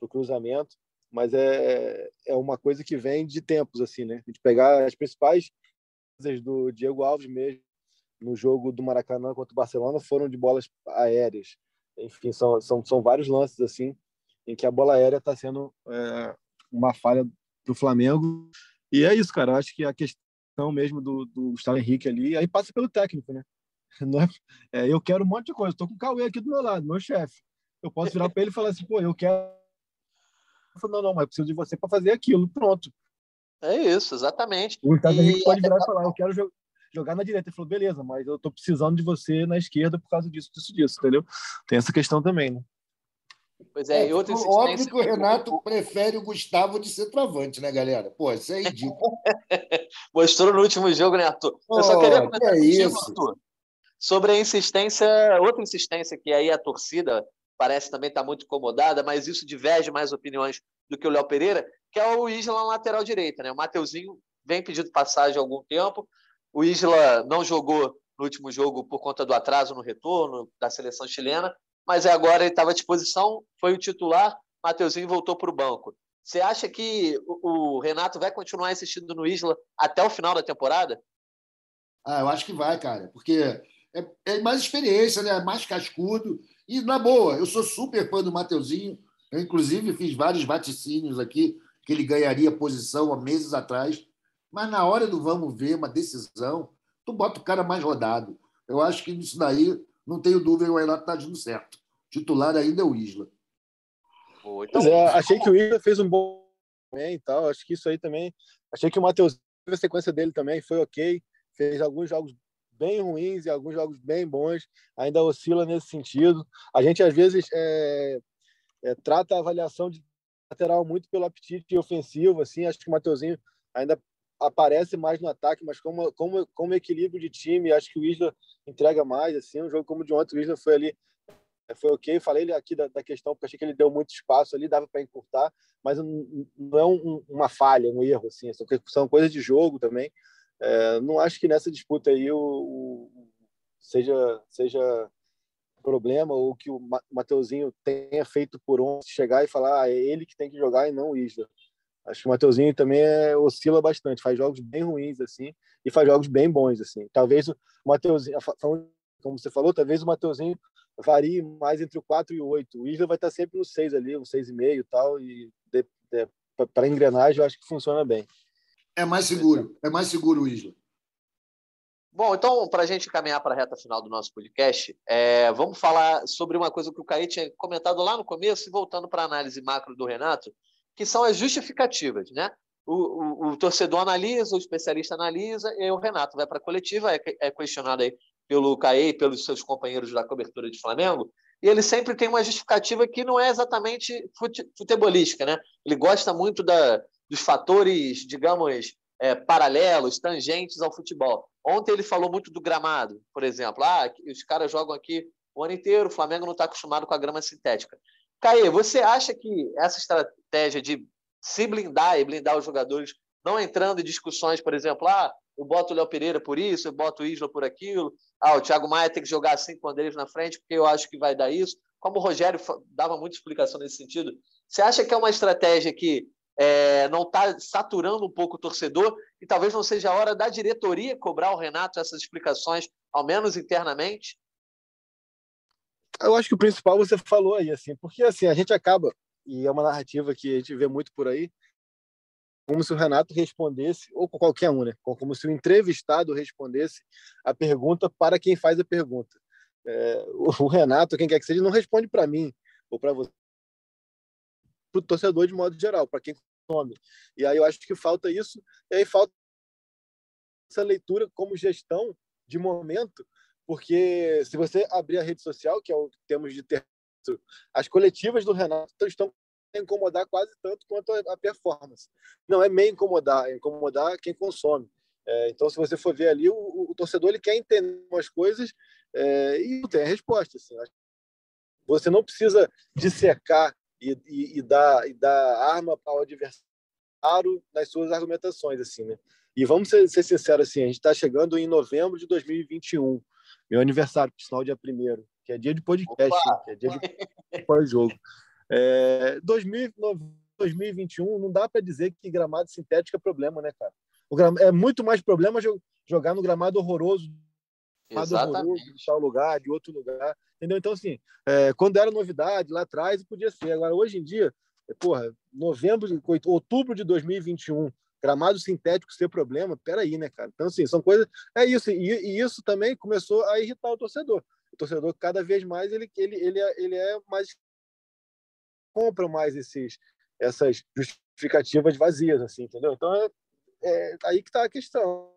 o cruzamento, mas é, é uma coisa que vem de tempos, assim, né? De pegar as principais do Diego Alves mesmo no jogo do Maracanã contra o Barcelona foram de bolas aéreas. Enfim, são, são, são vários lances assim em que a bola aérea está sendo é, uma falha do Flamengo. E é isso, cara. Eu acho que a questão mesmo do, do Gustavo Henrique ali, aí passa pelo técnico, né? É, é, eu quero um monte de coisa. Estou com o Cauê aqui do meu lado, meu chefe. Eu posso virar para ele e falar assim, pô, eu quero. Não, não, mas eu preciso de você para fazer aquilo. Pronto. É isso, exatamente. O Gustavo Henrique pode virar e falar, eu quero jogar na direita. Ele falou, beleza, mas eu tô precisando de você na esquerda por causa disso, disso, disso, entendeu? Tem essa questão também, né? Pois é, é e outra Óbvio que o Renato prefere o Gustavo de ser travante, né, galera? Pô, isso é ridículo. Mostrou no último jogo, né, Arthur? Pô, eu só queria comentar que é isso. Arthur, sobre a insistência, outra insistência que aí a torcida parece também estar tá muito incomodada, mas isso diverge mais opiniões do que o Léo Pereira, que é o Isla lateral direita. Né? O Mateuzinho vem pedindo passagem há algum tempo. O Isla não jogou no último jogo por conta do atraso no retorno da seleção chilena, mas agora ele estava à disposição, foi o titular, Mateuzinho voltou para o banco. Você acha que o Renato vai continuar insistindo no Isla até o final da temporada? Ah, eu acho que vai, cara, porque é, é mais experiência, né? mais cascudo. E, na boa, eu sou super fã do Mateuzinho. Eu, inclusive, fiz vários vaticínios aqui que ele ganharia posição há meses atrás. Mas na hora do vamos ver uma decisão, tu bota o cara mais rodado. Eu acho que nisso daí, não tenho dúvida, o Renato está agindo certo. Titular ainda é o Isla. Então... É, achei que o Isla fez um bom também e tal. Acho que isso aí também. Achei que o Matheus, a sequência dele também foi ok. Fez alguns jogos bem ruins e alguns jogos bem bons. Ainda oscila nesse sentido. A gente, às vezes, é, é, trata a avaliação de lateral muito pelo apetite ofensivo, assim, acho que o Mateuzinho ainda aparece mais no ataque, mas como, como, como equilíbrio de time, acho que o Isla entrega mais, assim, um jogo como de ontem, o Isla foi ali, foi ok, falei aqui da, da questão, porque achei que ele deu muito espaço ali, dava para encurtar, mas não, não é um, uma falha, um erro, assim, são, são coisas de jogo também, é, não acho que nessa disputa aí o, o seja, seja problema ou que o Mateuzinho tenha feito por ontem chegar e falar ah, é ele que tem que jogar e não o Isla. Acho que o Mateuzinho também é, oscila bastante, faz jogos bem ruins assim e faz jogos bem bons assim. Talvez o Mateuzinho, como você falou, talvez o Mateuzinho varie mais entre o 4 e o 8. O Isla vai estar sempre no 6 ali, um 6,5 e tal e para engrenagem eu acho que funciona bem. É mais seguro, é mais seguro o Isla. Bom, então, para a gente caminhar para a reta final do nosso podcast, é, vamos falar sobre uma coisa que o Caí tinha comentado lá no começo, e voltando para a análise macro do Renato, que são as justificativas. Né? O, o, o torcedor analisa, o especialista analisa, e o Renato vai para a coletiva, é, é, questionado aí pelo Caí pelos seus companheiros da cobertura de Flamengo, e ele sempre tem uma justificativa que não é exatamente fute, futebolística. Né? Ele gosta muito da, dos fatores, digamos, é, paralelos, tangentes ao futebol. Ontem ele falou muito do gramado, por exemplo. Ah, os caras jogam aqui o ano inteiro, o Flamengo não está acostumado com a grama sintética. Caê, você acha que essa estratégia de se blindar e blindar os jogadores, não entrando em discussões, por exemplo, ah, eu boto o Léo Pereira por isso, eu boto o Isla por aquilo, ah, o Thiago Maia tem que jogar assim com o Andrés na frente, porque eu acho que vai dar isso. Como o Rogério dava muita explicação nesse sentido, você acha que é uma estratégia que é, não está saturando um pouco o torcedor e talvez não seja a hora da diretoria cobrar o Renato essas explicações, ao menos internamente? Eu acho que o principal você falou aí, assim, porque assim a gente acaba e é uma narrativa que a gente vê muito por aí, como se o Renato respondesse, ou qualquer um, né? Como se o entrevistado respondesse a pergunta para quem faz a pergunta. É, o Renato, quem quer que seja, não responde para mim ou para você, para o torcedor de modo geral, para quem consome. E aí eu acho que falta isso, e aí falta essa leitura como gestão de momento, porque se você abrir a rede social, que é o que temos de ter, as coletivas do Renato estão incomodar quase tanto quanto a performance. Não é meio incomodar, é incomodar quem consome. É, então, se você for ver ali, o, o, torcedor ele quer entender umas coisas é, e não tem a resposta. Assim. Você não precisa dissecar e, e, e, dar, e dar arma para o adversário nas suas argumentações. assim, né? E vamos ser, ser sinceros, assim, a gente está chegando em novembro de 2021, meu aniversário, por sinal, dia 1 que é dia de podcast, que é dia de pós-jogo. É, 2021 não dá para dizer que gramado sintético é problema, né, cara? é muito mais problema jogar no gramado horroroso, horroroso de tal lugar, de outro lugar, entendeu? Então, assim, é, quando era novidade lá atrás, podia ser. Agora, hoje em dia, é, porra, novembro, outubro de 2021, gramado sintético ser problema, peraí, né, cara? Então, assim, são coisas. É isso, e, e, isso também começou a irritar o torcedor. O torcedor, cada vez mais, ele, ele, ele, é, ele é mais compram mais esses, essas justificativas vazias, assim, entendeu? Então é, é aí que está a questão.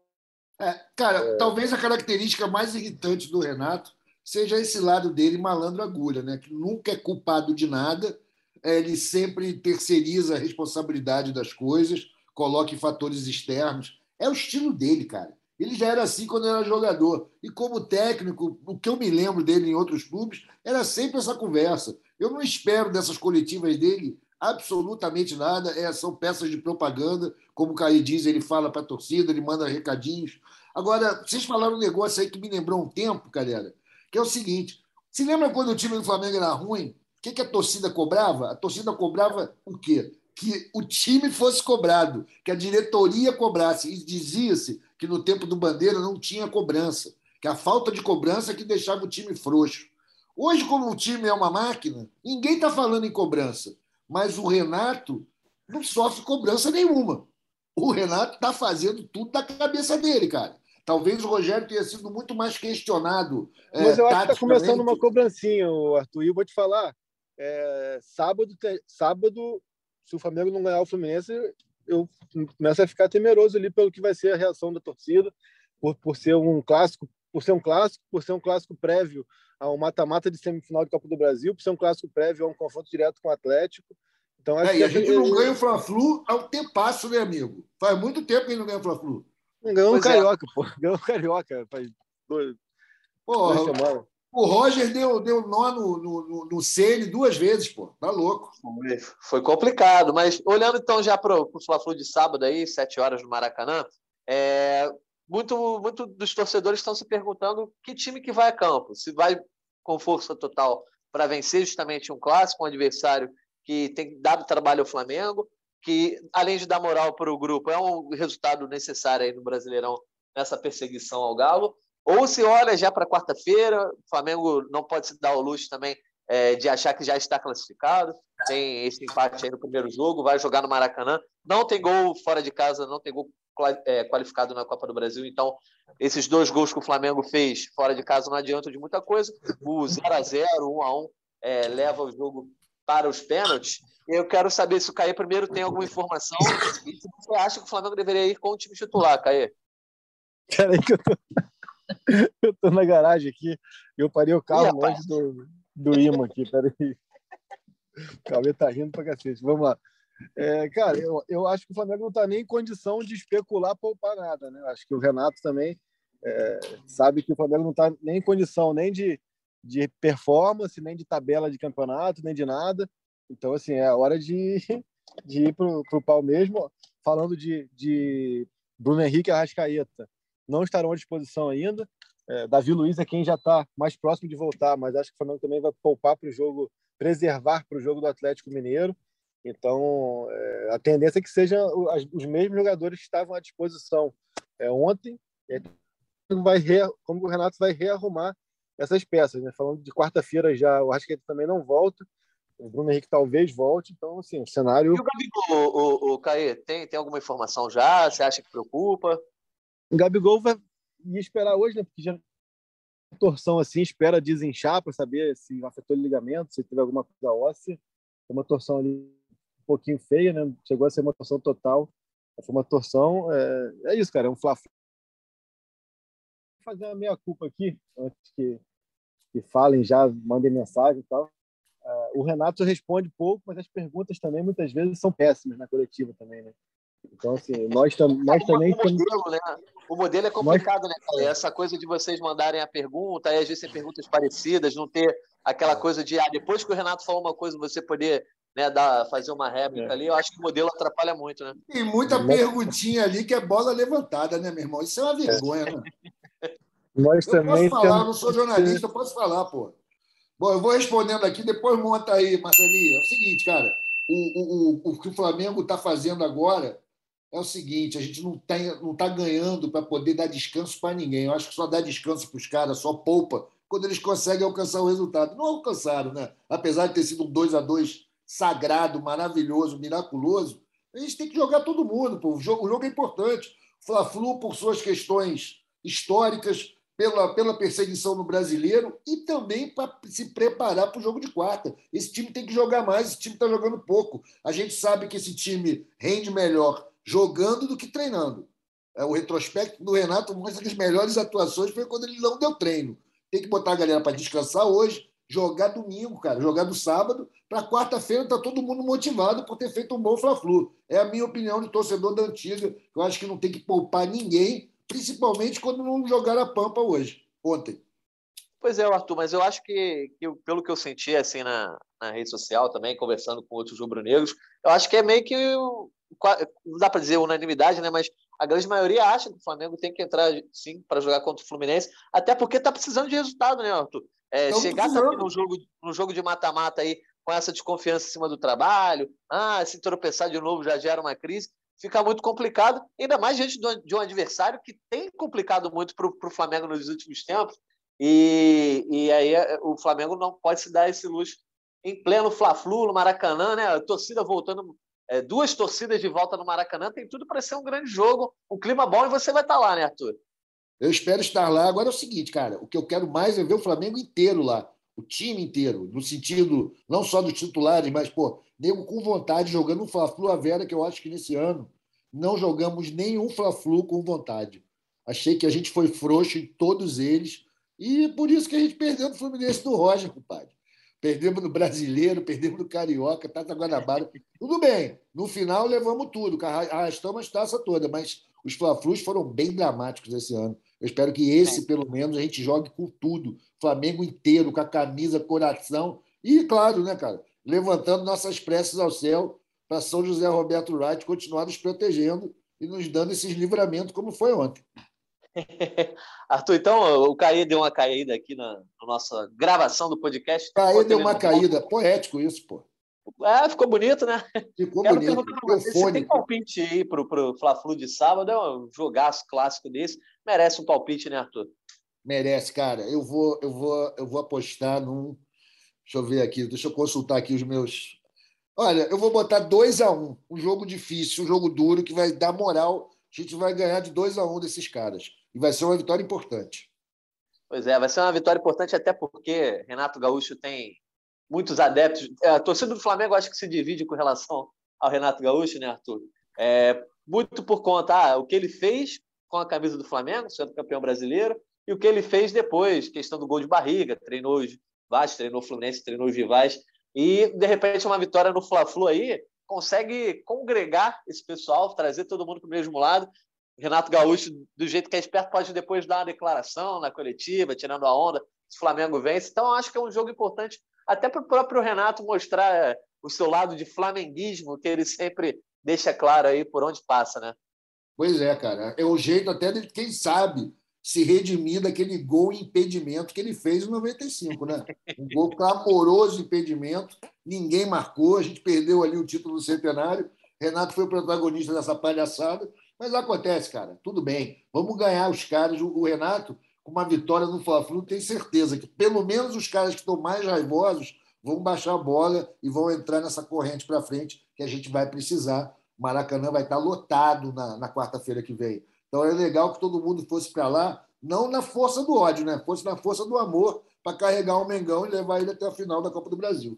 É, cara, é... talvez a característica mais irritante do Renato seja esse lado dele malandro agulha, né? Que nunca é culpado de nada, é, ele sempre terceiriza a responsabilidade das coisas, coloca em fatores externos. É o estilo dele, cara. Ele já era assim quando era jogador. E como técnico, o que eu me lembro dele em outros clubes era sempre essa conversa. Eu não espero dessas coletivas dele absolutamente nada. É, são peças de propaganda. Como o Caí diz, ele fala para a torcida, ele manda recadinhos. Agora, vocês falaram um negócio aí que me lembrou um tempo, galera, que é o seguinte: se lembra quando o time do Flamengo era ruim? O que, que a torcida cobrava? A torcida cobrava o quê? Que o time fosse cobrado, que a diretoria cobrasse. E dizia-se que no tempo do Bandeira não tinha cobrança, que a falta de cobrança é que deixava o time frouxo. Hoje, como o time é uma máquina, ninguém está falando em cobrança, mas o Renato não sofre cobrança nenhuma. O Renato está fazendo tudo da cabeça dele, cara. Talvez o Rogério tenha sido muito mais questionado. É, mas eu acho que está começando uma cobrancinha, Arthur. E eu vou te falar: é, sábado, sábado, se o Flamengo não ganhar o Fluminense, eu começo a ficar temeroso ali pelo que vai ser a reação da torcida, por, por ser um clássico, por ser um clássico, por ser um clássico prévio a um mata-mata de semifinal de Copa do Brasil, por ser um clássico prévio a um confronto direto com o Atlético. Então, acho é, que e a gente não ganha o Fla-Flu há um tempasso, né, amigo? Faz muito tempo que a gente não ganha o Fla-Flu. Não ganhou o é. Carioca, é. pô. Ganhou o Carioca faz dois, Porra, duas semanas. O Roger deu, deu nó no, no, no CN duas vezes, pô. Tá louco. Foi, foi complicado, mas olhando então já para o Fla-Flu de sábado aí, sete horas no Maracanã, é, muito, muito dos torcedores estão se perguntando que time que vai a campo. Se vai com força total para vencer justamente um clássico, um adversário que tem dado trabalho ao Flamengo, que além de dar moral para o grupo, é um resultado necessário aí no Brasileirão nessa perseguição ao Galo. Ou se olha já para quarta-feira, o Flamengo não pode se dar o luxo também é, de achar que já está classificado. Tem esse empate aí no primeiro jogo, vai jogar no Maracanã. Não tem gol fora de casa, não tem gol qualificado na Copa do Brasil. Então, esses dois gols que o Flamengo fez fora de casa não adiantam de muita coisa. O 0x0, 1x1, é, leva o jogo para os pênaltis. Eu quero saber se o Caê primeiro tem alguma informação e se você acha que o Flamengo deveria ir com o time titular, Caê. Peraí que eu tô... eu tô na garagem aqui eu parei o carro longe do, do imã aqui, peraí. O Cauê tá rindo pra cacete. Vamos lá. É, cara, eu, eu acho que o Flamengo não está nem em condição de especular poupar nada, né? Acho que o Renato também é, sabe que o Flamengo não está nem em condição nem de, de performance, nem de tabela de campeonato, nem de nada. Então, assim, é a hora de, de ir para o pau mesmo. Falando de, de Bruno Henrique e Arrascaeta, não estarão à disposição ainda. É, Davi Luiz é quem já está mais próximo de voltar, mas acho que o Flamengo também vai poupar para o jogo, preservar para o jogo do Atlético Mineiro. Então, é, a tendência é que sejam os mesmos jogadores que estavam à disposição é, ontem. Vai re, como o Renato vai rearrumar essas peças. Né? Falando de quarta-feira já, o Rascaeta também não volta. O Bruno Henrique talvez volte. Então, assim, o cenário. E o Gabigol, o, o, o Caê, tem, tem alguma informação já? Você acha que preocupa? O Gabigol vai ia esperar hoje, né? Porque já torção assim, espera desinchar para saber se afetou o ligamento, se teve alguma coisa óssea. Uma torção ali pouquinho feia, né? Chegou a ser uma torção total. Foi uma torção. É, é isso, cara. É um fla fazer a minha culpa aqui, antes que, que falem já, mandem mensagem e tal. Uh, o Renato responde pouco, mas as perguntas também muitas vezes são péssimas na coletiva também, né? Então, assim, nós, tam nós o também modelo, temos... né? O modelo é complicado, nós... né, cara? Essa coisa de vocês mandarem a pergunta, aí às vezes tem perguntas parecidas, não ter aquela coisa de, ah, depois que o Renato falou uma coisa, você poder né, dar, fazer uma réplica é. ali, eu acho que o modelo atrapalha muito, né? Tem muita perguntinha ali que é bola levantada, né, meu irmão? Isso é uma vergonha, né? Nós eu também posso falar, temos... não sou jornalista, eu posso falar, pô. Bom, eu vou respondendo aqui, depois monta aí, Marcelinho. É o seguinte, cara, o, o, o, o que o Flamengo está fazendo agora é o seguinte: a gente não está não tá ganhando para poder dar descanso para ninguém. Eu acho que só dá descanso para os caras, só poupa, quando eles conseguem alcançar o resultado. Não alcançaram, né? Apesar de ter sido um 2 a 2 sagrado, maravilhoso, miraculoso, a gente tem que jogar todo mundo. Pô. O, jogo, o jogo é importante. Fla-Flu, por suas questões históricas, pela, pela perseguição no brasileiro e também para se preparar para o jogo de quarta. Esse time tem que jogar mais, esse time está jogando pouco. A gente sabe que esse time rende melhor jogando do que treinando. É, o retrospecto do Renato mostra que as melhores atuações foi quando ele não deu treino. Tem que botar a galera para descansar hoje, jogar domingo, cara, jogar do sábado, para quarta-feira tá todo mundo motivado por ter feito um bom Fla-Flu. É a minha opinião de torcedor da antiga. Eu acho que não tem que poupar ninguém, principalmente quando não jogar a pampa hoje, ontem. Pois é, Arthur, mas eu acho que, que pelo que eu senti assim na, na rede social também, conversando com outros rubro-negros, eu acho que é meio que não dá para dizer unanimidade, né? Mas a grande maioria acha que o Flamengo tem que entrar sim para jogar contra o Fluminense, até porque está precisando de resultado, né, Arthur? É, chegar também num jogo, num jogo de mata-mata aí com essa desconfiança em cima do trabalho, ah, se tropeçar de novo já gera uma crise, fica muito complicado, ainda mais diante de um adversário que tem complicado muito para o Flamengo nos últimos tempos, e, e aí é, o Flamengo não pode se dar esse luxo em pleno Fla-Flu, no Maracanã, né? A torcida voltando é, duas torcidas de volta no Maracanã, tem tudo para ser um grande jogo, um clima bom e você vai estar tá lá, né, Arthur? Eu espero estar lá. Agora é o seguinte, cara, o que eu quero mais é ver o Flamengo inteiro lá, o time inteiro, no sentido não só dos titulares, mas, pô, nego com vontade, jogando um Fla-Flu a Vera, que eu acho que nesse ano não jogamos nenhum Fla-Flu com vontade. Achei que a gente foi frouxo em todos eles e por isso que a gente perdeu no Fluminense do Roger, compadre perdemos no Brasileiro, perdemos no Carioca, Tata Guanabara. Tudo bem, no final levamos tudo, arrastamos a taça toda, mas os Fla-Flus foram bem dramáticos esse ano. Eu espero que esse, pelo menos, a gente jogue com tudo. Flamengo inteiro, com a camisa, coração. E, claro, né, cara, levantando nossas preces ao céu para São José Roberto Wright continuar nos protegendo e nos dando esses livramentos, como foi ontem. Arthur, então o Caí deu uma caída aqui na, na nossa gravação do podcast. Caí deu uma caída, poético isso, pô. É, ficou bonito, né? Ficou Quero bonito. Ficou você, você tem palpite aí para o Fla-Flu de sábado? É um jogaço clássico desse. Merece um palpite, né, Arthur? Merece, cara. Eu vou, eu vou, eu vou apostar num. Deixa eu ver aqui, deixa eu consultar aqui os meus. Olha, eu vou botar 2 a 1 um, um jogo difícil, um jogo duro que vai dar moral. A gente vai ganhar de 2 a 1 um desses caras. E vai ser uma vitória importante. Pois é, vai ser uma vitória importante até porque Renato Gaúcho tem muitos adeptos. É, a torcida do Flamengo acho que se divide com relação ao Renato Gaúcho, né, Arthur? É, muito por conta ah, o que ele fez com a camisa do Flamengo, sendo campeão brasileiro, e o que ele fez depois, questão do gol de barriga, treinou os Vasco, treinou o Fluminense, treinou os rivais, e de repente uma vitória no Fla-Flu aí consegue congregar esse pessoal, trazer todo mundo para o mesmo lado Renato Gaúcho, do jeito que é esperto, pode depois dar uma declaração na coletiva, tirando a onda, se o Flamengo vence. Então, acho que é um jogo importante, até para o próprio Renato mostrar é, o seu lado de flamenguismo, que ele sempre deixa claro aí por onde passa, né? Pois é, cara. É o jeito até de, quem sabe, se redimir daquele gol impedimento que ele fez em 95, né? Um gol clamoroso impedimento, ninguém marcou, a gente perdeu ali o título do centenário. Renato foi o protagonista dessa palhaçada, mas acontece, cara, tudo bem. Vamos ganhar os caras. O Renato, com uma vitória no Fla-Flu, tem certeza que pelo menos os caras que estão mais raivosos vão baixar a bola e vão entrar nessa corrente para frente que a gente vai precisar. Maracanã vai estar lotado na, na quarta-feira que vem. Então é legal que todo mundo fosse para lá, não na força do ódio, né? Fosse na força do amor para carregar o Mengão e levar ele até a final da Copa do Brasil.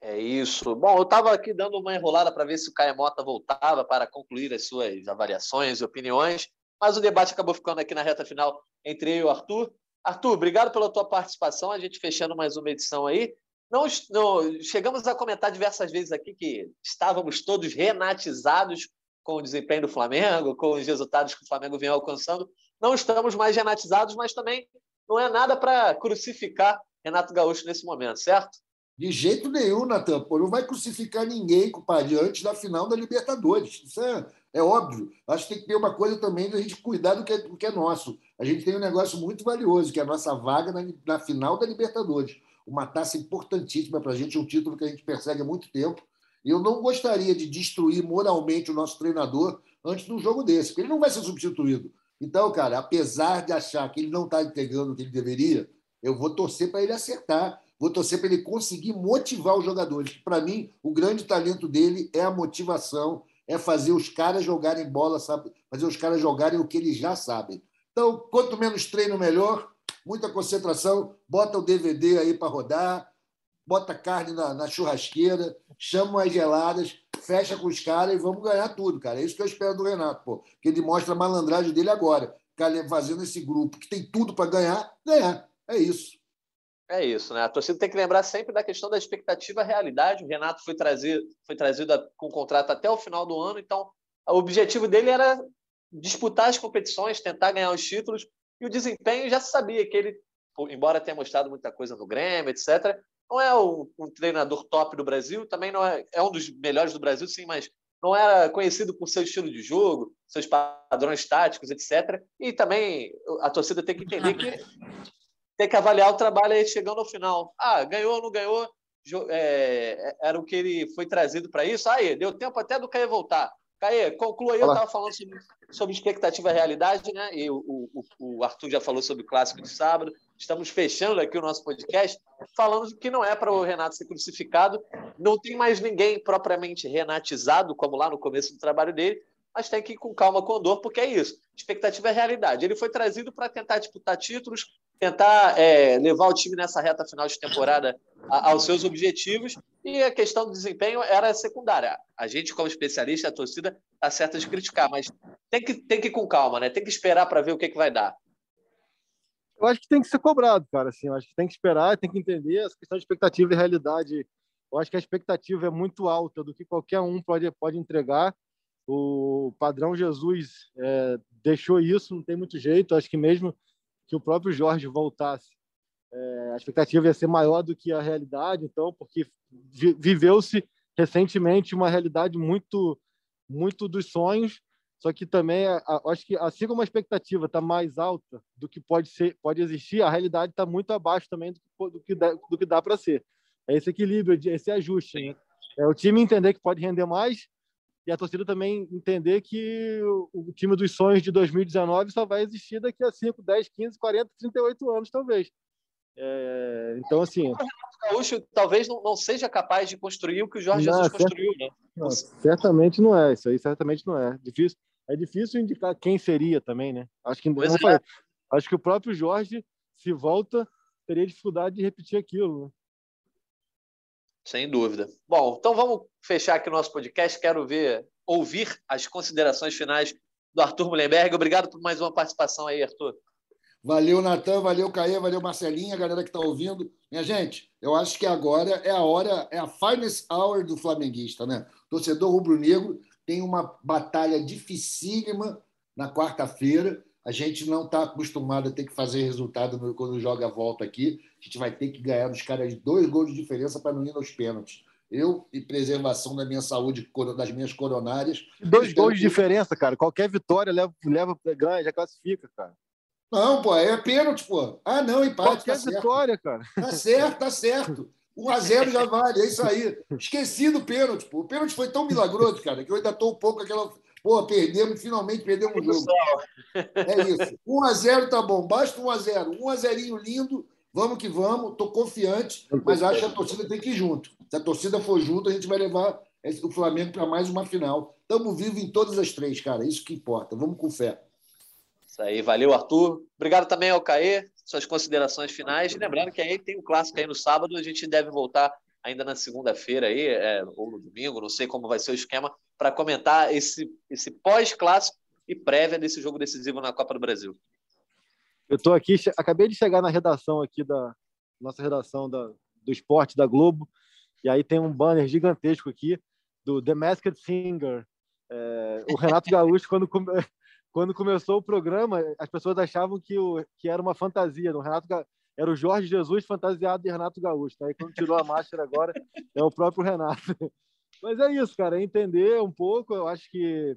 É isso. Bom, eu estava aqui dando uma enrolada para ver se o Caio Mota voltava para concluir as suas avaliações e opiniões, mas o debate acabou ficando aqui na reta final entre eu e o Arthur. Arthur, obrigado pela tua participação. A gente fechando mais uma edição aí. Não, não, chegamos a comentar diversas vezes aqui que estávamos todos renatizados com o desempenho do Flamengo, com os resultados que o Flamengo vem alcançando. Não estamos mais renatizados, mas também não é nada para crucificar Renato Gaúcho nesse momento, certo? De jeito nenhum, Natan. Pô, não vai crucificar ninguém, compadre, antes da final da Libertadores. Isso é, é óbvio. Acho que tem que ter uma coisa também da gente cuidar do que, é, do que é nosso. A gente tem um negócio muito valioso, que é a nossa vaga na, na final da Libertadores uma taça importantíssima para a gente, um título que a gente persegue há muito tempo. E eu não gostaria de destruir moralmente o nosso treinador antes de um jogo desse, porque ele não vai ser substituído. Então, cara, apesar de achar que ele não está entregando o que ele deveria, eu vou torcer para ele acertar, vou torcer para ele conseguir motivar os jogadores. Para mim, o grande talento dele é a motivação, é fazer os caras jogarem bola, sabe? fazer os caras jogarem o que eles já sabem. Então, quanto menos treino, melhor muita concentração, bota o DVD aí para rodar, bota carne na, na, churrasqueira, chama as geladas, fecha com os caras e vamos ganhar tudo, cara. É isso que eu espero do Renato, pô. Que ele mostra a malandragem dele agora, fazendo esse grupo que tem tudo para ganhar, ganhar. É isso. É isso, né? A torcida tem que lembrar sempre da questão da expectativa realidade. O Renato foi trazido, foi trazido com contrato até o final do ano, então o objetivo dele era disputar as competições, tentar ganhar os títulos. E o desempenho já se sabia que ele, embora tenha mostrado muita coisa no Grêmio, etc., não é um, um treinador top do Brasil, também não é, é um dos melhores do Brasil, sim, mas não era conhecido por seu estilo de jogo, seus padrões táticos, etc. E também a torcida tem que entender que tem que avaliar o trabalho aí chegando ao final. Ah, ganhou ou não ganhou? É, era o que ele foi trazido para isso. Aí, deu tempo até do Caio voltar. Caê, conclua aí, eu estava falando sobre, sobre expectativa e realidade, né? E o, o, o, Arthur já falou sobre o clássico de sábado. Estamos fechando aqui o nosso podcast, falando que não é para o Renato ser crucificado. Não tem mais ninguém propriamente renatizado, como lá no começo do trabalho dele, mas tem que ir com calma, com dor, porque é isso. Expectativa é realidade. Ele foi trazido para tentar disputar títulos, tentar é, levar o time nessa reta final de temporada aos seus objetivos e a questão do desempenho era secundária. A gente, como especialista, a torcida, está certa de criticar, mas tem que, tem que ir com calma, né? Tem que esperar para ver o que, que vai dar. Eu acho que tem que ser cobrado, cara. Assim, eu acho que tem que esperar, tem que entender essa questão de expectativa e realidade. Eu acho que a expectativa é muito alta do que qualquer um pode, pode entregar. O padrão Jesus é, deixou isso, não tem muito jeito. Eu acho que mesmo que o próprio Jorge voltasse, é, a expectativa ia ser maior do que a realidade, então, porque vi, viveu-se recentemente uma realidade muito, muito dos sonhos, só que também a, a, acho que assim como a expectativa está mais alta do que pode ser, pode existir, a realidade está muito abaixo também do, do que dá, do que dá para ser. É esse equilíbrio, esse ajuste. Né? É o time entender que pode render mais e a torcida também entender que o, time dos sonhos de 2019 só vai existir daqui a 5, 10, 15, 40, 38 anos, talvez. É, então, assim. O Gaúcho talvez não, não, seja capaz de construir o que o Jorge não, Jesus construiu, né? Não, certamente não é. Isso aí certamente não é. Difícil, é difícil indicar quem seria também, né? Acho que, é. falei, acho que o próprio Jorge, se volta, teria dificuldade de repetir aquilo. Sem dúvida. Bom, então vamos fechar aqui o nosso podcast. Quero ver, ouvir as considerações finais do Arthur Mullenberg. Obrigado por mais uma participação aí, Arthur. Valeu, Natan, valeu, Caê, valeu, Marcelinha, galera que está ouvindo. Minha gente, eu acho que agora é a hora, é a finest hour do flamenguista, né? Torcedor rubro-negro tem uma batalha dificílima na quarta-feira. A gente não está acostumado a ter que fazer resultado quando joga a volta aqui. A gente vai ter que ganhar dos caras dois gols de diferença para não ir nos pênaltis. Eu e preservação da minha saúde, das minhas coronárias. Dois gols de diferença, cara. Qualquer vitória leva, leva ganha, já classifica, cara. Não, pô, é pênalti, pô. Ah, não, empate. Qualquer tá certo. vitória, cara. Tá certo, tá certo. 1x0 já vale, é isso aí. Esqueci do pênalti, pô. O pênalti foi tão milagroso, cara, que eu ainda estou um pouco aquela. Pô, perdemos, finalmente perdemos o jogo. É isso. 1x0 tá bom, basta 1x0. 1x0 lindo, vamos que vamos, estou confiante, mas acho que a torcida tem que ir junto. Se a torcida for junto, a gente vai levar o Flamengo para mais uma final. Estamos vivos em todas as três, cara. Isso que importa. Vamos com fé. Isso aí, valeu, Arthur. Obrigado também ao Caê, suas considerações finais. lembrando que aí tem um clássico aí no sábado, a gente deve voltar ainda na segunda-feira aí, é, ou no domingo, não sei como vai ser o esquema, para comentar esse, esse pós-clássico e prévia desse jogo decisivo na Copa do Brasil. Eu estou aqui, acabei de chegar na redação aqui da nossa redação da, do esporte da Globo, e aí tem um banner gigantesco aqui do The Masked Singer. É, o Renato Gaúcho, quando, quando começou o programa, as pessoas achavam que, o, que era uma fantasia. O Renato era o Jorge Jesus fantasiado de Renato Gaúcho. Aí quando tirou a máscara agora, é o próprio Renato. Mas é isso, cara, entender um pouco. Eu acho que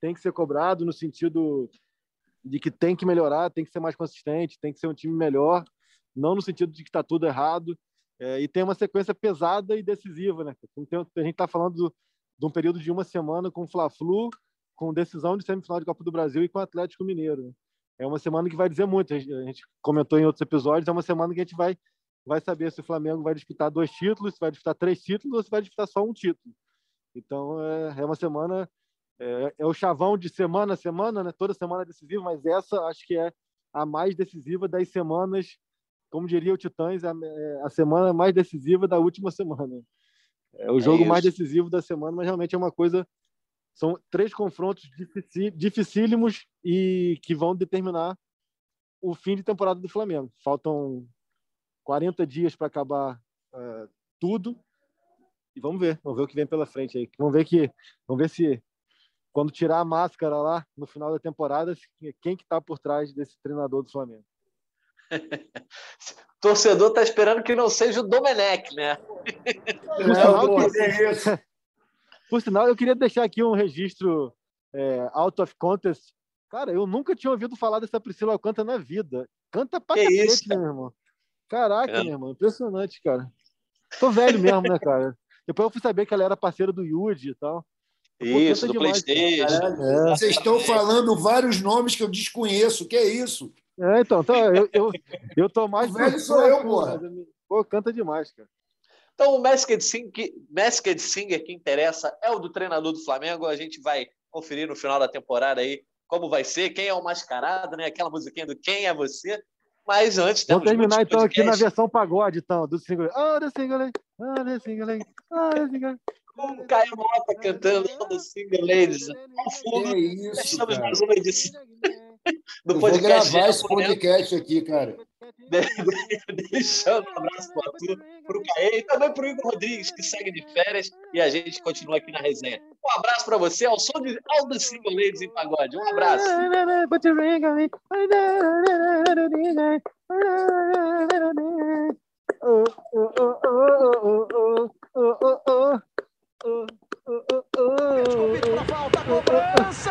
tem que ser cobrado no sentido de que tem que melhorar, tem que ser mais consistente, tem que ser um time melhor, não no sentido de que está tudo errado. É, e tem uma sequência pesada e decisiva, né? a gente está falando de um período de uma semana com o Fla-Flu, com decisão de semifinal de Copa do Brasil e com Atlético Mineiro. Né? É uma semana que vai dizer muito. A gente comentou em outros episódios, é uma semana que a gente vai, vai saber se o Flamengo vai disputar dois títulos, se vai disputar três títulos ou se vai disputar só um título. Então é, é uma semana, é, é, o chavão de semana a semana, né? toda semana é decisiva, mas essa acho que é a mais decisiva das semanas, como diria o Titãs, a, é a semana mais decisiva da última semana. É o é jogo mais decisivo da semana, mas realmente é uma coisa são três confrontos dificílimos e que vão determinar o fim de temporada do Flamengo. Faltam 40 dias para acabar uh, tudo e vamos ver, vamos ver o que vem pela frente aí. Vamos ver que, vamos ver se quando tirar a máscara lá no final da temporada, quem que está por trás desse treinador do Flamengo? torcedor está esperando que não seja o Domenech, né? Não, não, é isso. Por sinal, eu queria deixar aqui um registro é, out of contest. Cara, eu nunca tinha ouvido falar dessa Priscila Alcântara na vida. Canta pra que cacete, isso, né, meu irmão? Caraca, é. meu irmão, impressionante, cara. Tô velho mesmo, né, cara? Depois eu fui saber que ela era parceira do Yuji e tal. Isso, do demais, Playstation. É. Vocês estão falando vários nomes que eu desconheço. Que é isso? É, então, então eu, eu, eu tô mais... O velho sou eu, pô. Pô, canta demais, cara. Então, o Masked Singer, Masked Singer que interessa é o do treinador do Flamengo. A gente vai conferir no final da temporada aí como vai ser, quem é o mascarado, né? Aquela musiquinha do Quem é Você. Mas antes Vamos terminar então aqui na versão pagode, então, do single. Oh, the single, oh, the single, oh, the single. O Caio Mota cantando oh, the single ladies. Ao fundo, isso, estamos mais uma edição do podcast. Eu vou gravar esse podcast aqui, cara. Deixando um abraço para tu, para o Caê e também para o Igor Rodrigues, que segue de férias e a gente continua aqui na resenha. Um abraço para você, ao som de the Single Ladies em Pagode. Um abraço. falta, cobrança!